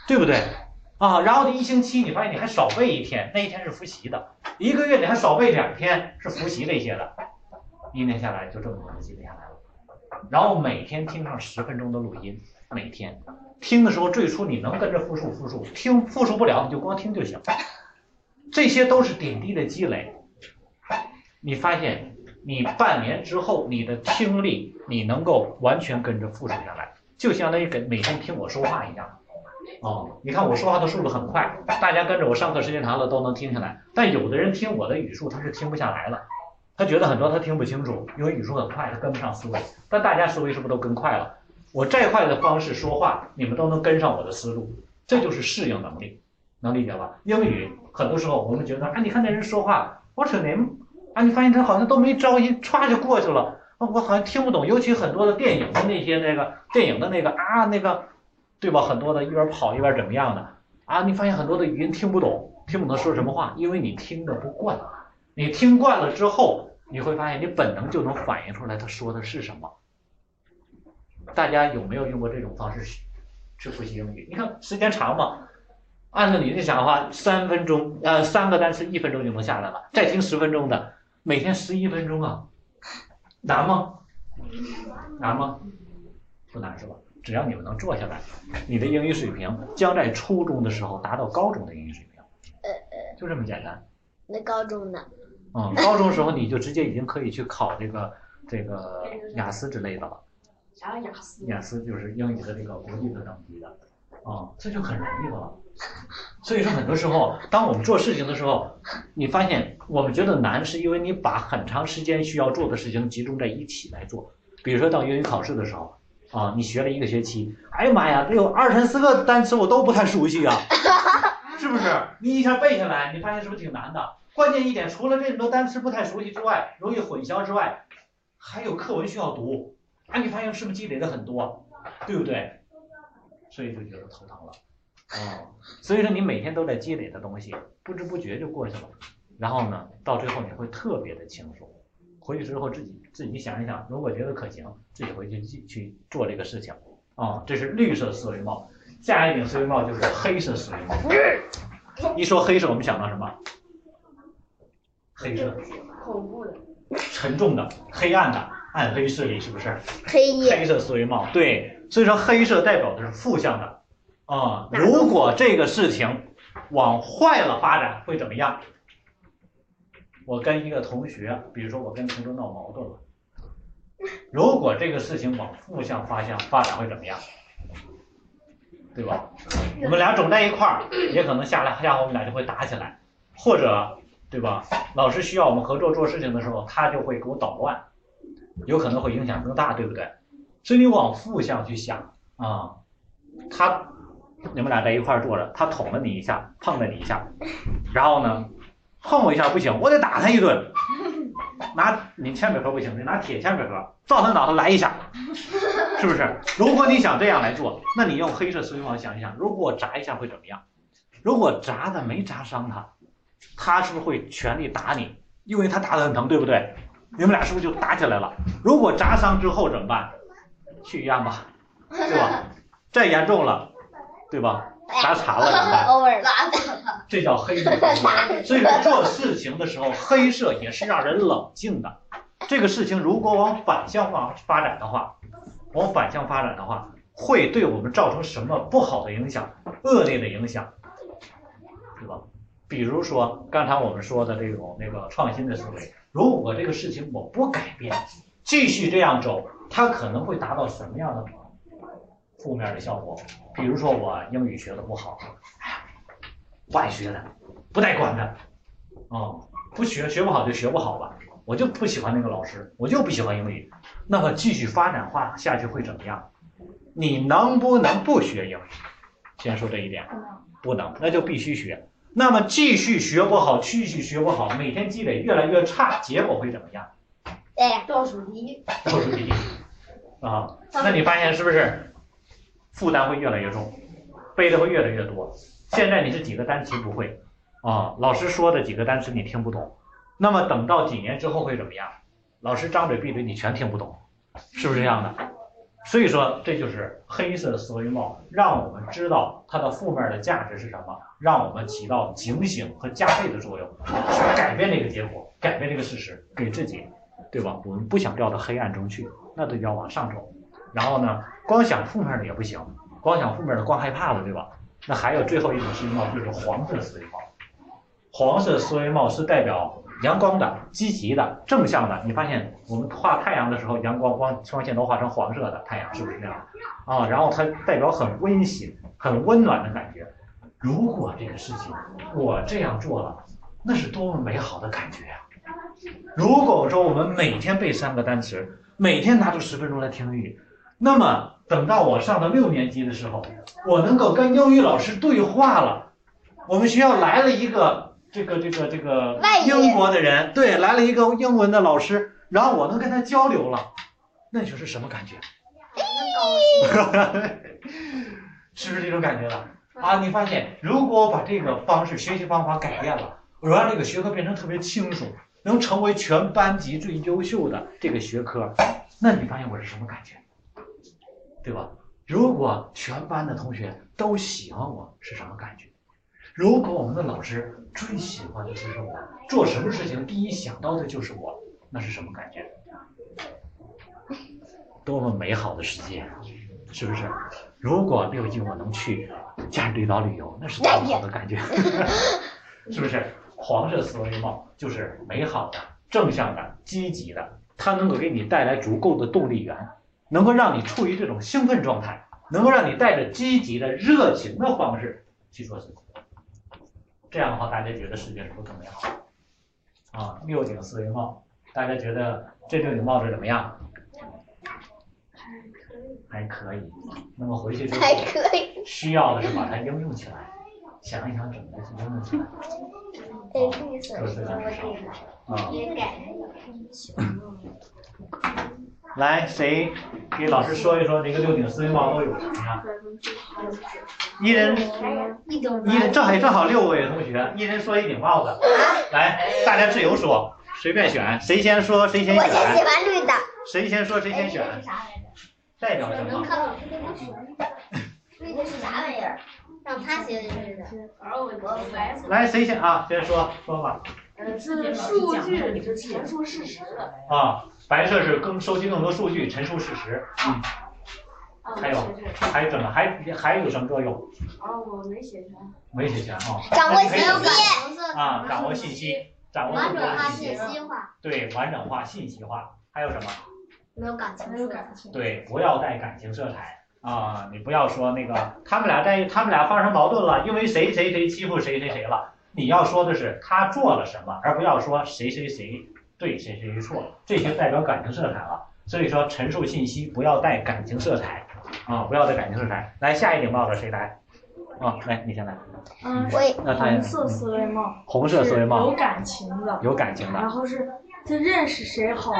对不对？啊，然后你一星期你发现你还少背一天，那一天是复习的；一个月你还少背两天，是复习那些的。一年下来就这么多的积累下来了。然后每天听上十分钟的录音，每天听的时候，最初你能跟着复述复述，听复述不了你就光听就行。这些都是点滴的积累。你发现你半年之后，你的听力你能够完全跟着复述下来，就相当于跟每天听我说话一样。哦，你看我说话的速度很快，大家跟着我上课时间长了都能听下来。但有的人听我的语速他是听不下来了，他觉得很多他听不清楚，因为语速很快，他跟不上思维。但大家思维是不是都跟快了？我再快的方式说话，你们都能跟上我的思路，这就是适应能力，能理解吧？英语很多时候我们觉得啊，你看那人说话，我说你啊，你发现他好像都没着音，歘就过去了，啊，我好像听不懂。尤其很多的电影的那些那个电影的那个啊那个。对吧？很多的一边跑一边怎么样的啊？你发现很多的语音听不懂，听不懂说什么话，因为你听的不惯。你听惯了之后，你会发现你本能就能反映出来他说的是什么。大家有没有用过这种方式去去复习英语？你看时间长嘛，按照你这想的话，三分钟呃三个单词一分钟就能下来了，再听十分钟的，每天十一分钟啊，难吗？难吗？不难是吧？只要你们能做下来，你的英语水平将在初中的时候达到高中的英语水平，就这么简单。那高中呢？嗯，高中时候你就直接已经可以去考这个这个雅思之类的了。啥雅思？雅思就是英语的这个国际的等级的，啊，这就很容易的了。[LAUGHS] 所以说，很多时候，当我们做事情的时候，你发现我们觉得难，是因为你把很长时间需要做的事情集中在一起来做。比如说到英语考试的时候。啊，你学了一个学期，哎呀妈呀，这有二三四个单词我都不太熟悉啊，[LAUGHS] 是不是？你一下背下来，你发现是不是挺难的？关键一点，除了这么多单词不太熟悉之外，容易混淆之外，还有课文需要读，啊，你发现是不是积累的很多，对不对？所以就觉得头疼了。哦，所以说你每天都在积累的东西，不知不觉就过去了。然后呢，到最后你会特别的轻松。回去之后自己自己想一想，如果觉得可行，自己回去去去做这个事情。啊，这是绿色思维帽，下一顶思维帽就是黑色思维帽。一说黑色，我们想到什么？黑色，恐怖的，沉重的、黑暗的、暗黑势力，是不是？黑夜，黑色思维帽，对，所以说黑色代表的是负向的啊。如果这个事情往坏了发展，会怎么样？我跟一个同学，比如说我跟同桌闹矛盾了，[LAUGHS] 如果这个事情往负向方向发展会怎么样？对吧？我们俩总在一块儿，也可能下来下回我们俩就会打起来，或者对吧？老师需要我们合作做事情的时候，他就会给我捣乱，有可能会影响更大，对不对？所以你往负向去想啊，他你们俩在一块坐着，他捅了你一下，碰了你一下，然后呢？碰我一下不行，我得打他一顿。拿你铅笔盒不行，你拿铁铅笔盒照他脑袋来一下，是不是？如果你想这样来做，那你用黑色思维帽想一想，如果砸一下会怎么样？如果砸的没砸伤他，他是不是会全力打你？因为他打的很疼，对不对？你们俩是不是就打起来了？如果砸伤之后怎么办？去医院吧，对吧？[LAUGHS] 再严重了，对吧？砸残了怎么办？[LAUGHS] 偶尔拉这叫黑色。[LAUGHS] 所以说做事情的时候，黑色也是让人冷静的。这个事情如果往反向发发展的话，往反向发展的话，会对我们造成什么不好的影响、恶劣的影响，对吧？比如说刚才我们说的这种那个创新的思维，如果这个事情我不改变，继续这样走，它可能会达到什么样的负面的效果？比如说我英语学的不好，哎呀，不爱学的，不带管的，啊，不学学不好就学不好吧，我就不喜欢那个老师，我就不喜欢英语，那么继续发展化下去会怎么样？你能不能不学英语？先说这一点，不能，那就必须学。那么继续学不好，继续学不好，每天积累越来越差，结果会怎么样？对，倒数第一，倒数第一啊，那你发现是不是负担会越来越重，背的会越来越多？现在你是几个单词不会啊？老师说的几个单词你听不懂，那么等到几年之后会怎么样？老师张嘴闭嘴你全听不懂，是不是这样的？所以说这就是黑色的思维帽，让我们知道它的负面的价值是什么，让我们起到警醒和加倍的作用，去改变这个结果，改变这个事实，给自己，对吧？我们不想掉到黑暗中去，那就要往上走。然后呢，光想负面的也不行，光想负面的光害怕了，对吧？那还有最后一种思维帽就是黄色思维帽，黄色思维帽是代表阳光的、积极的、正向的。你发现我们画太阳的时候，阳光光双线都画成黄色的太阳，是不是这样？啊，然后它代表很温馨、很温暖的感觉。如果这个事情我这样做了，那是多么美好的感觉呀！如果说我们每天背三个单词，每天拿出十分钟来听英语，那么等到我上到六年级的时候，我能够跟英语老师对话了。我们学校来了一个这个这个这个英国的人，对，来了一个英文的老师，然后我能跟他交流了，那你说是什么感觉？[LAUGHS] 是不是这种感觉了？啊，你发现如果我把这个方式学习方法改变了，我让这个学科变成特别清楚，能成为全班级最优秀的这个学科，那你发现我是什么感觉？对吧？如果全班的同学都喜欢我，是什么感觉？如果我们的老师最喜欢的就是我，做什么事情第一想到的就是我，那是什么感觉？多么美好的世界，是不是？如果六一我能去加勒比岛旅游，那是多么好的感觉，[LAUGHS] 是不是？黄色思维帽就是美好的、正向的、积极的，它能够给你带来足够的动力源，能够让你处于这种兴奋状态，能够让你带着积极的、热情的方式去做事情。这样的话，大家觉得世界是不是更美好？啊，六顶思维帽，大家觉得这六顶帽子怎么样？还可以。那么回去需要的是把它应用起来，想一想怎么去应用起来。对绿色啊。也改了。来，谁给老师说一说这个六顶思维帽都有什么呀？一人一人正好正好六位同学，一人说一顶帽子。来，大家自由说，随便选，谁先说谁先我先喜选，欢绿的，谁先说谁先选？代表什么？看老师给我选。绿的是啥玩意儿？让他写的。来，谁先啊？先说说吧。呃，是数据是陈述事实的。啊，白色是更收集更多数据，陈述事实。嗯，还有还有什么？还还有什么作用？哦，我没写全。没写全啊。掌握信息，啊，掌握信息，掌握更多的信息。息化，对，完整化、信息化。还有什么？没有感情，没有感情。对，不要带感情色彩啊！你不要说那个他们俩在他们俩发生矛盾了，因为谁谁谁欺负谁谁谁了。你要说的是他做了什么，而不要说谁谁谁对谁谁错，这些代表感情色彩了。所以说陈述信息不要带感情色彩啊，不要带感情色彩。来，下一顶帽子谁来？啊，来你先来。嗯，我那他红色思维帽，红色思维帽有感情的，有感情的然后是他认识谁好，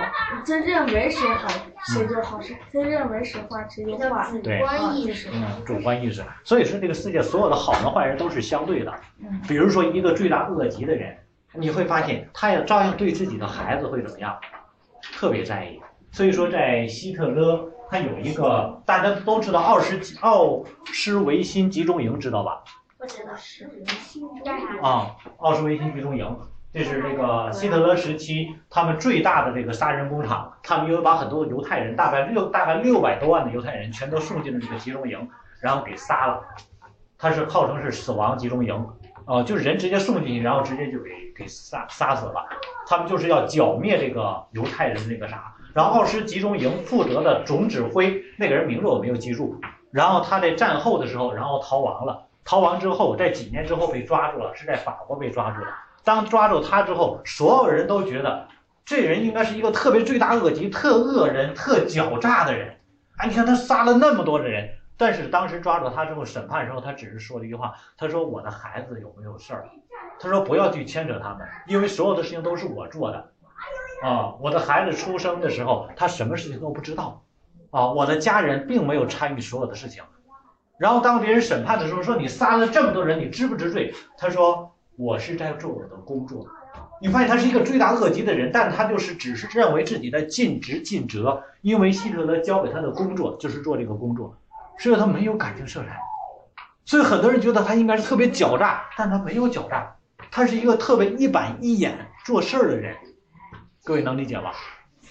他认为谁好，谁就好；谁他认为谁坏，谁就坏。对观意识，嗯，主观意识。所以说，这个世界所有的好人坏人都是相对的嗯。比如说，一个罪大恶极的人，你会发现他也照样对自己的孩子会怎么样，特别在意。所以说，在希特勒，他有一个大家都知道奥什奥施维辛集中营，知道吧？不知道。干啥？啊，奥斯维辛集中营，这是这个希特勒时期他们最大的这个杀人工厂。他们因为把很多的犹太人，大概六大概六百多万的犹太人全都送进了这个集中营，然后给杀了。他是号称是死亡集中营，呃，就是人直接送进去，然后直接就给给杀杀死了。他们就是要剿灭这个犹太人那个啥。然后奥斯集中营负责的总指挥那个人名字我没有记住。然后他在战后的时候，然后逃亡了。逃亡之后，在几年之后被抓住了，是在法国被抓住了。当抓住他之后，所有人都觉得这人应该是一个特别罪大恶极、特恶人、特狡诈的人。哎，你看他杀了那么多的人，但是当时抓住他之后，审判的时候，他只是说了一句话，他说：“我的孩子有没有事儿？”他说：“不要去牵扯他们，因为所有的事情都是我做的。啊，我的孩子出生的时候，他什么事情都不知道。啊，我的家人并没有参与所有的事情。”然后当别人审判的时候说你杀了这么多人，你知不知罪？他说我是在做我的工作。你发现他是一个罪大恶极的人，但他就是只是认为自己在尽职尽责，因为希特勒交给他的工作就是做这个工作，所以他没有感情色彩。所以很多人觉得他应该是特别狡诈，但他没有狡诈，他是一个特别一板一眼做事儿的人。各位能理解吧？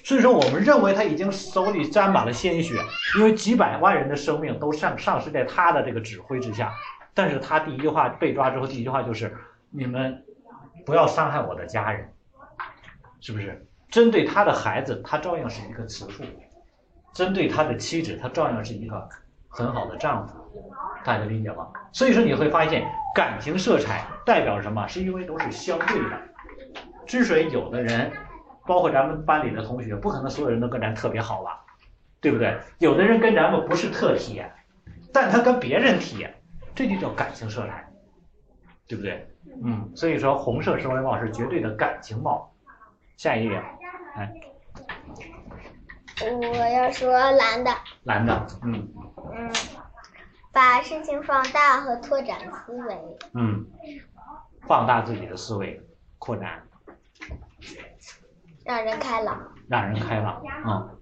所以说，我们认为他已经手里沾满了鲜血，因为几百万人的生命都丧丧失在他的这个指挥之下。但是他第一句话被抓之后，第一句话就是：你们不要伤害我的家人，是不是？针对他的孩子，他照样是一个慈父；针对他的妻子，他照样是一个很好的丈夫。大家理解吗？所以说你会发现，感情色彩代表什么？是因为都是相对的。之所以有的人。包括咱们班里的同学，不可能所有人都跟咱特别好吧，对不对？有的人跟咱们不是特铁，但他跟别人铁，这就叫感情色彩，对不对？嗯，所以说红色升维帽是绝对的感情帽。下一页，来，我要说蓝的，蓝的，嗯嗯，把事情放大和拓展思维，嗯，放大自己的思维，扩展。让人开朗，让人开朗，嗯，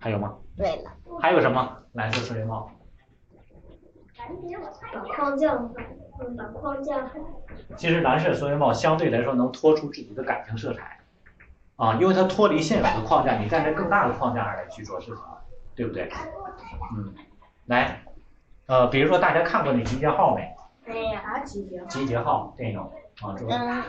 还有吗？对了，还有什么？蓝色思维帽，把框架，嗯，把框架，其实蓝色思维帽相对来说能脱出自己的感情色彩，啊，因为它脱离现有的框架，你站在更大的框架上来去做事情，对不对？嗯，来，呃，比如说大家看过那《集结号》没？没有。啥集结？集结号电影啊，这个嗯，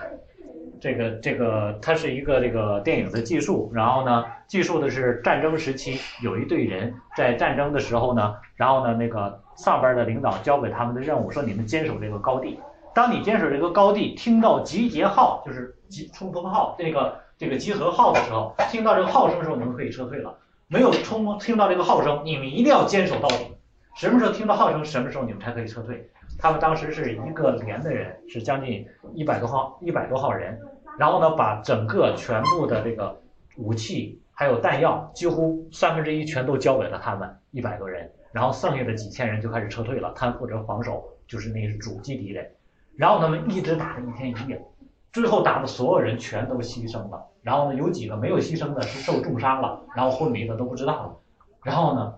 这个这个，它是一个这个电影的记述，然后呢，记述的是战争时期有一队人在战争的时候呢，然后呢，那个上边的领导交给他们的任务说你们坚守这个高地，当你坚守这个高地，听到集结号就是集冲锋号这个这个集合号的时候，听到这个号声的时候，你们可以撤退了。没有冲听到这个号声，你们一定要坚守到底。什么时候听到号声，什么时候你们才可以撤退。他们当时是一个连的人，是将近一百多号一百多号人，然后呢，把整个全部的这个武器还有弹药，几乎三分之一全都交给了他们一百多人，然后剩下的几千人就开始撤退了，他负责防守，就是那是主基敌人。然后他们一直打了一天一夜，最后打的所有人全都牺牲了。然后呢，有几个没有牺牲的是受重伤了，然后昏迷的都不知道了。然后呢，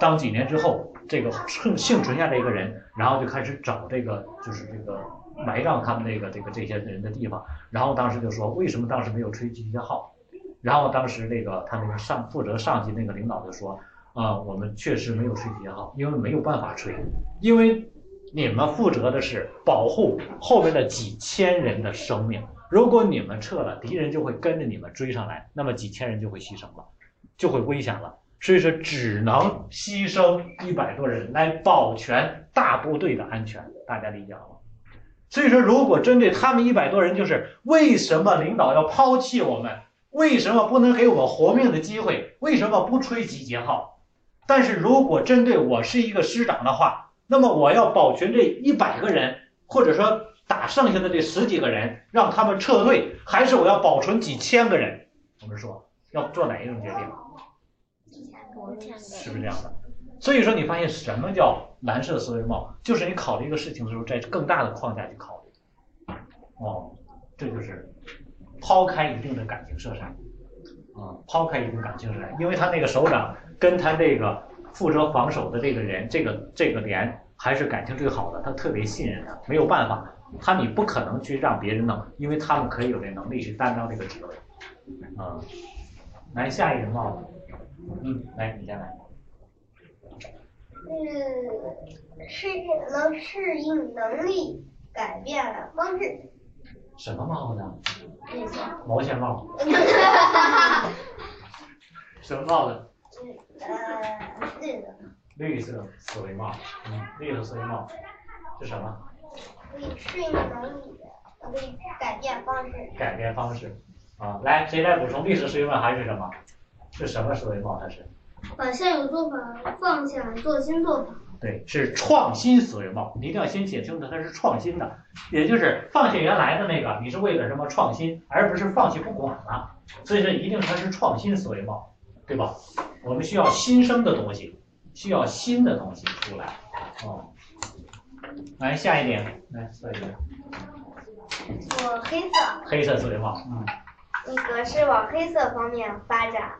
当几年之后，这个幸幸存下的一个人，然后就开始找这个就是这个埋葬他们那个这个这些人的地方。然后当时就说，为什么当时没有吹集结号？然后当时那个他那个上负责上级那个领导就说，啊、我们确实没有吹集结号，因为没有办法吹，因为你们负责的是保护后面的几千人的生命。如果你们撤了，敌人就会跟着你们追上来，那么几千人就会牺牲了，就会危险了。所以说，只能牺牲一百多人来保全大部队的安全，大家理解了吗？所以说，如果针对他们一百多人，就是为什么领导要抛弃我们？为什么不能给我们活命的机会？为什么不吹集结号？但是如果针对我是一个师长的话，那么我要保全这一百个人，或者说打剩下的这十几个人，让他们撤退，还是我要保存几千个人？我们说要做哪一种决定？是不是这样的？所以说，你发现什么叫蓝色思维帽？就是你考虑一个事情的时候，在更大的框架去考虑。哦，这就是抛开一定的感情色彩，啊、抛开一定感情色彩，因为他那个首长跟他这个负责防守的这个人，这个这个连还是感情最好的，他特别信任他，没有办法，他你不可能去让别人弄，因为他们可以有这能力去担当这个职位，啊、来下一个帽子。嗯，来，你先来。嗯，适应能适应能力改变了方式。什么帽子毛线帽。什么帽子？呃，绿色，绿色思维帽。嗯，绿色思维帽是什么？可以适应能力，可以改变方式。改变方式。啊，来，谁来补充绿色思维帽还是什么？是什么思维帽？它是？把现有做法放下，做新做法。对，是创新思维帽。你一定要先写清楚它是创新的，也就是放下原来的那个，你是为了什么创新，而不是放弃不管了。所以说，一定它是创新思维帽，对吧？我们需要新生的东西，需要新的东西出来。哦，来下一点，来下一点，我黑色，黑色思维帽。嗯那个是往黑色方面发展，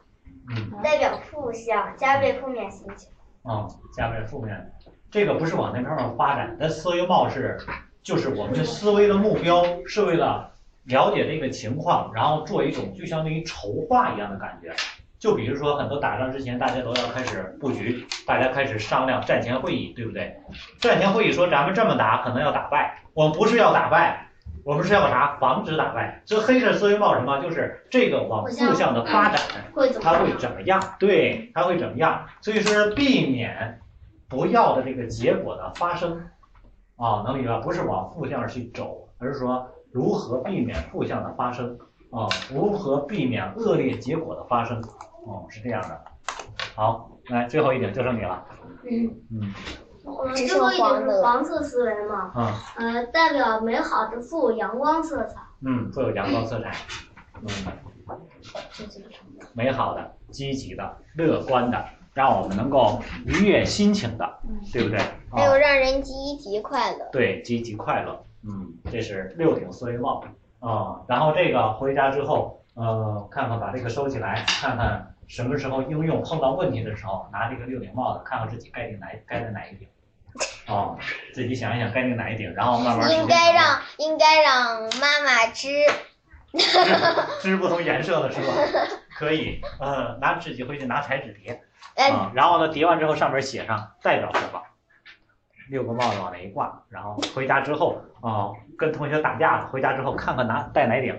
嗯。代表负向，加倍负面心情。啊、加倍负面，这个不是往那方面发展，但思维帽是，就是我们的思维的目标是为了了解这个情况，然后做一种就相当于筹划一样的感觉。就比如说很多打仗之前，大家都要开始布局，大家开始商量战前会议，对不对？战前会议说咱们这么打可能要打败，我们不是要打败，我们是要啥？防止打败。这黑色思维帽什么？就是这个往负向的发展。它会？怎么样？对，它会怎么样？所以说避免不要的这个结果的发生啊，能明白？不是往负向去走，而是说如何避免负向的发生啊，如何避免恶劣结果的发生，哦、是这样的。好，来最后一点就剩你了。嗯嗯呃，只最后一点黄的是黄色思维嘛，嗯呃，代表美好的富有阳光色彩。嗯，富有阳光色彩，嗯，美好的、积极的、乐观的，让我们能够愉悦心情的，对不对？啊还有让人积极快乐。对，积极快乐，嗯，这是六顶思维帽啊、然后这个回家之后，呃，看看把这个收起来，看看什么时候应用，碰到问题的时候，拿这个六顶帽子，看看自己该顶哪该戴哪一顶，[LAUGHS] 哦，自己想一想该定哪一顶，然后慢慢应该让应该让妈妈织，织织不同颜色的是吧？[LAUGHS] 可以，呃，拿纸巾回去拿彩纸叠，呃，啊，然后呢，叠完之后上面写上代表什么，六个帽子往那一挂，然后回家之后啊，跟同学打架了，回家之后看看拿戴哪顶，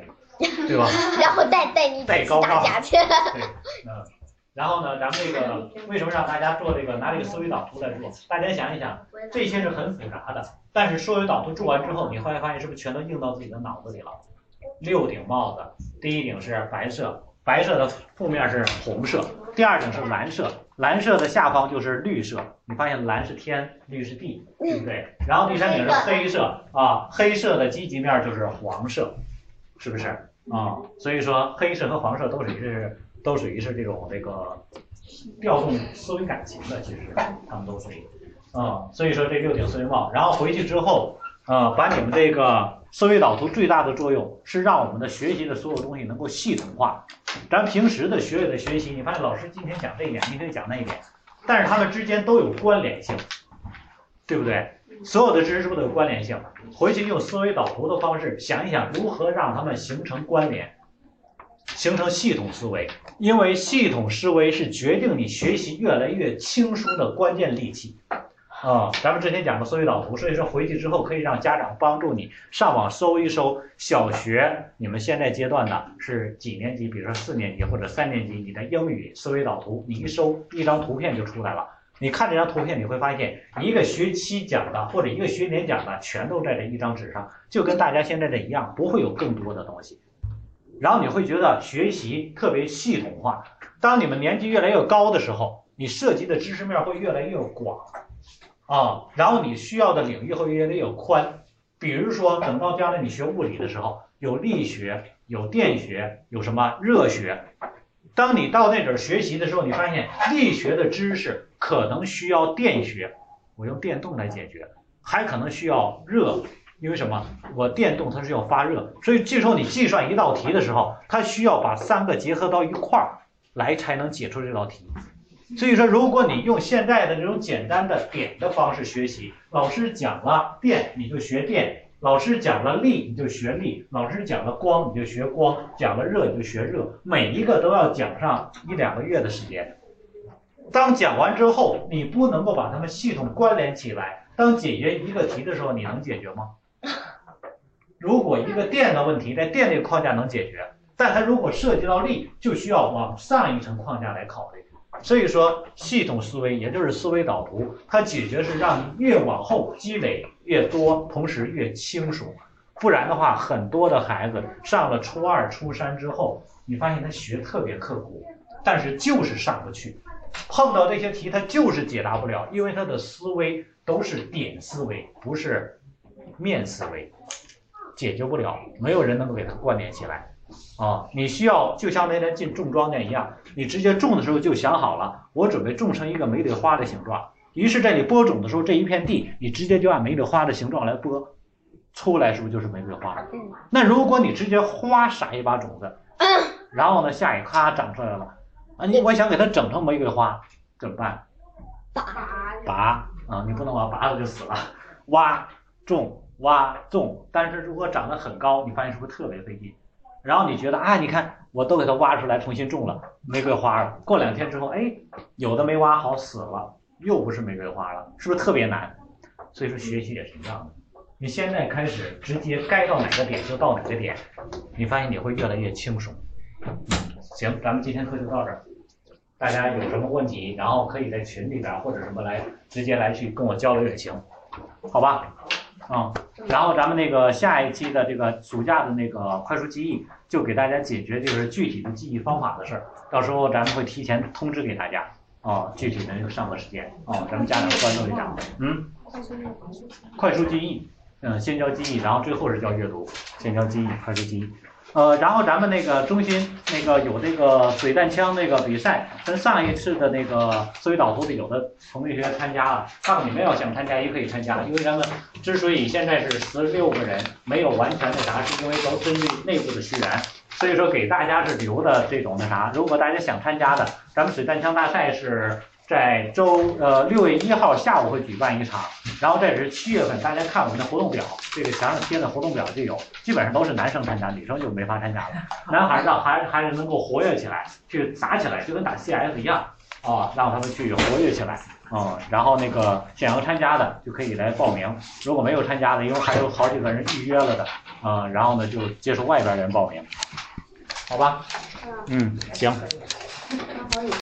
对吧？[LAUGHS] 然后带带你戴高帽打架去。对，嗯，然后呢，咱们这个为什么让大家做这个拿这个思维导图来做？大家想一想，这些是很复杂的，但是思维导图做完之后，你会发现是不是全都印到自己的脑子里了？六顶帽子，第一顶是白色，白色的负面是红色，第二顶是蓝色，蓝色的下方就是绿色。你发现蓝是天，绿是地，对不对？然后第三顶是黑色啊，黑色的积极面就是黄色，是不是啊？所以说黑色和黄色都属于是都属于是这种这个调动思维感情的，其实他们都属于，啊、所以说这六顶思维帽，然后回去之后，呃，把你们这个思维导图最大的作用是让我们的学习的所有东西能够系统化。咱平时的学的学习，你发现老师今天讲这一点，明天讲那一点，但是他们之间都有关联性，对不对？所有的知识是不是都有关联性？回去用思维导图的方式想一想，如何让它们形成关联，形成系统思维。因为系统思维是决定你学习越来越轻松的关键利器。啊、咱们之前讲过思维导图，所以说回去之后可以让家长帮助你上网搜一搜小学你们现在阶段的是几年级，比如说四年级或者三年级，你的英语思维导图，你一搜一张图片就出来了。你看这张图片，你会发现一个学期讲的或者一个学年讲的，全都在这一张纸上，就跟大家现在的一样，不会有更多的东西。然后你会觉得学习特别系统化。当你们年纪越来越高的时候，你涉及的知识面会越来越广啊，然后你需要的领域会越来越宽。比如说，等到将来你学物理的时候，有力学、有电学、有什么热学。当你到那阵儿学习的时候，你发现力学的知识可能需要电学，我用电动来解决，还可能需要热，因为什么？我电动它是要发热，所以这时候你计算一道题的时候，它需要把三个结合到一块儿来才能解出这道题。所以说，如果你用现在的这种简单的点的方式学习，老师讲了电你就学电，老师讲了力你就学力，老师讲了光你就学光，讲了热你就学热，每一个都要讲上一两个月的时间。当讲完之后，你不能够把它们系统关联起来。当解决一个题的时候，你能解决吗？如果一个电的问题在电这个框架能解决，但它如果涉及到力，就需要往上一层框架来考虑。所以说，系统思维也就是思维导图，它解决是让你越往后积累越多，同时越清楚。不然的话，很多的孩子上了初二、初三之后，你发现他学特别刻苦，但是就是上不去。碰到这些题，他就是解答不了，因为他的思维都是点思维，不是面思维，解决不了，没有人能够给它关联起来。啊，你需要就像那天进种庄稼一样，你直接种的时候就想好了，我准备种成一个玫瑰花的形状。于是，在你播种的时候，这一片地你直接就按玫瑰花的形状来播，出来是不是就是玫瑰花？嗯。那如果你直接花撒一把种子，然后呢，下雨咔长出来了，啊，你我想给它整成玫瑰花，怎么办？拔拔啊，你不能把它拔了就死了，挖种挖种，但是如果长得很高，你发现是不是特别费劲？然后你觉得啊，你看我都给它挖出来，重新种了玫瑰花了。过两天之后，哎，有的没挖好死了，又不是玫瑰花了，是不是特别难？所以说学习也是一样的，你现在开始直接该到哪个点就到哪个点，你发现你会越来越轻松。行，咱们今天课就到这儿。大家有什么问题，然后可以在群里边或者什么来直接来去跟我交流也行，好吧？嗯，然后咱们那个下一期的这个暑假的那个快速记忆，就给大家解决就是具体的记忆方法的事儿，到时候咱们会提前通知给大家啊，具体的那个上课时间啊，咱们家长关注一下。嗯，快速记忆，嗯，先教记忆，然后最后是教阅读，先教记忆，快速记忆。呃，然后咱们那个中心那个有这个水弹枪那个比赛，跟上一次的那个思维导图的有的同学参加了，那么你们要想参加也可以参加，因为咱们之所以现在是十六个人，没有完全那啥，是因为都针对内部的学员，所以说给大家是留的这种那啥。如果大家想参加的，咱们水弹枪大赛是在周呃六月一号下午会举办一场，然后这是七月份，大家看我们的活动表，这个墙上贴的活动表就有，基本上都是男生参加，女生就没法参加了。男孩呢还还是能够活跃起来，去打起来，就跟打 CS 一样啊，让他们去活跃起来。嗯，然后那个想要参加的就可以来报名，如果没有参加的，因为还有好几个人预约了的，啊、然后呢就接受外边人报名，好吧？嗯，行。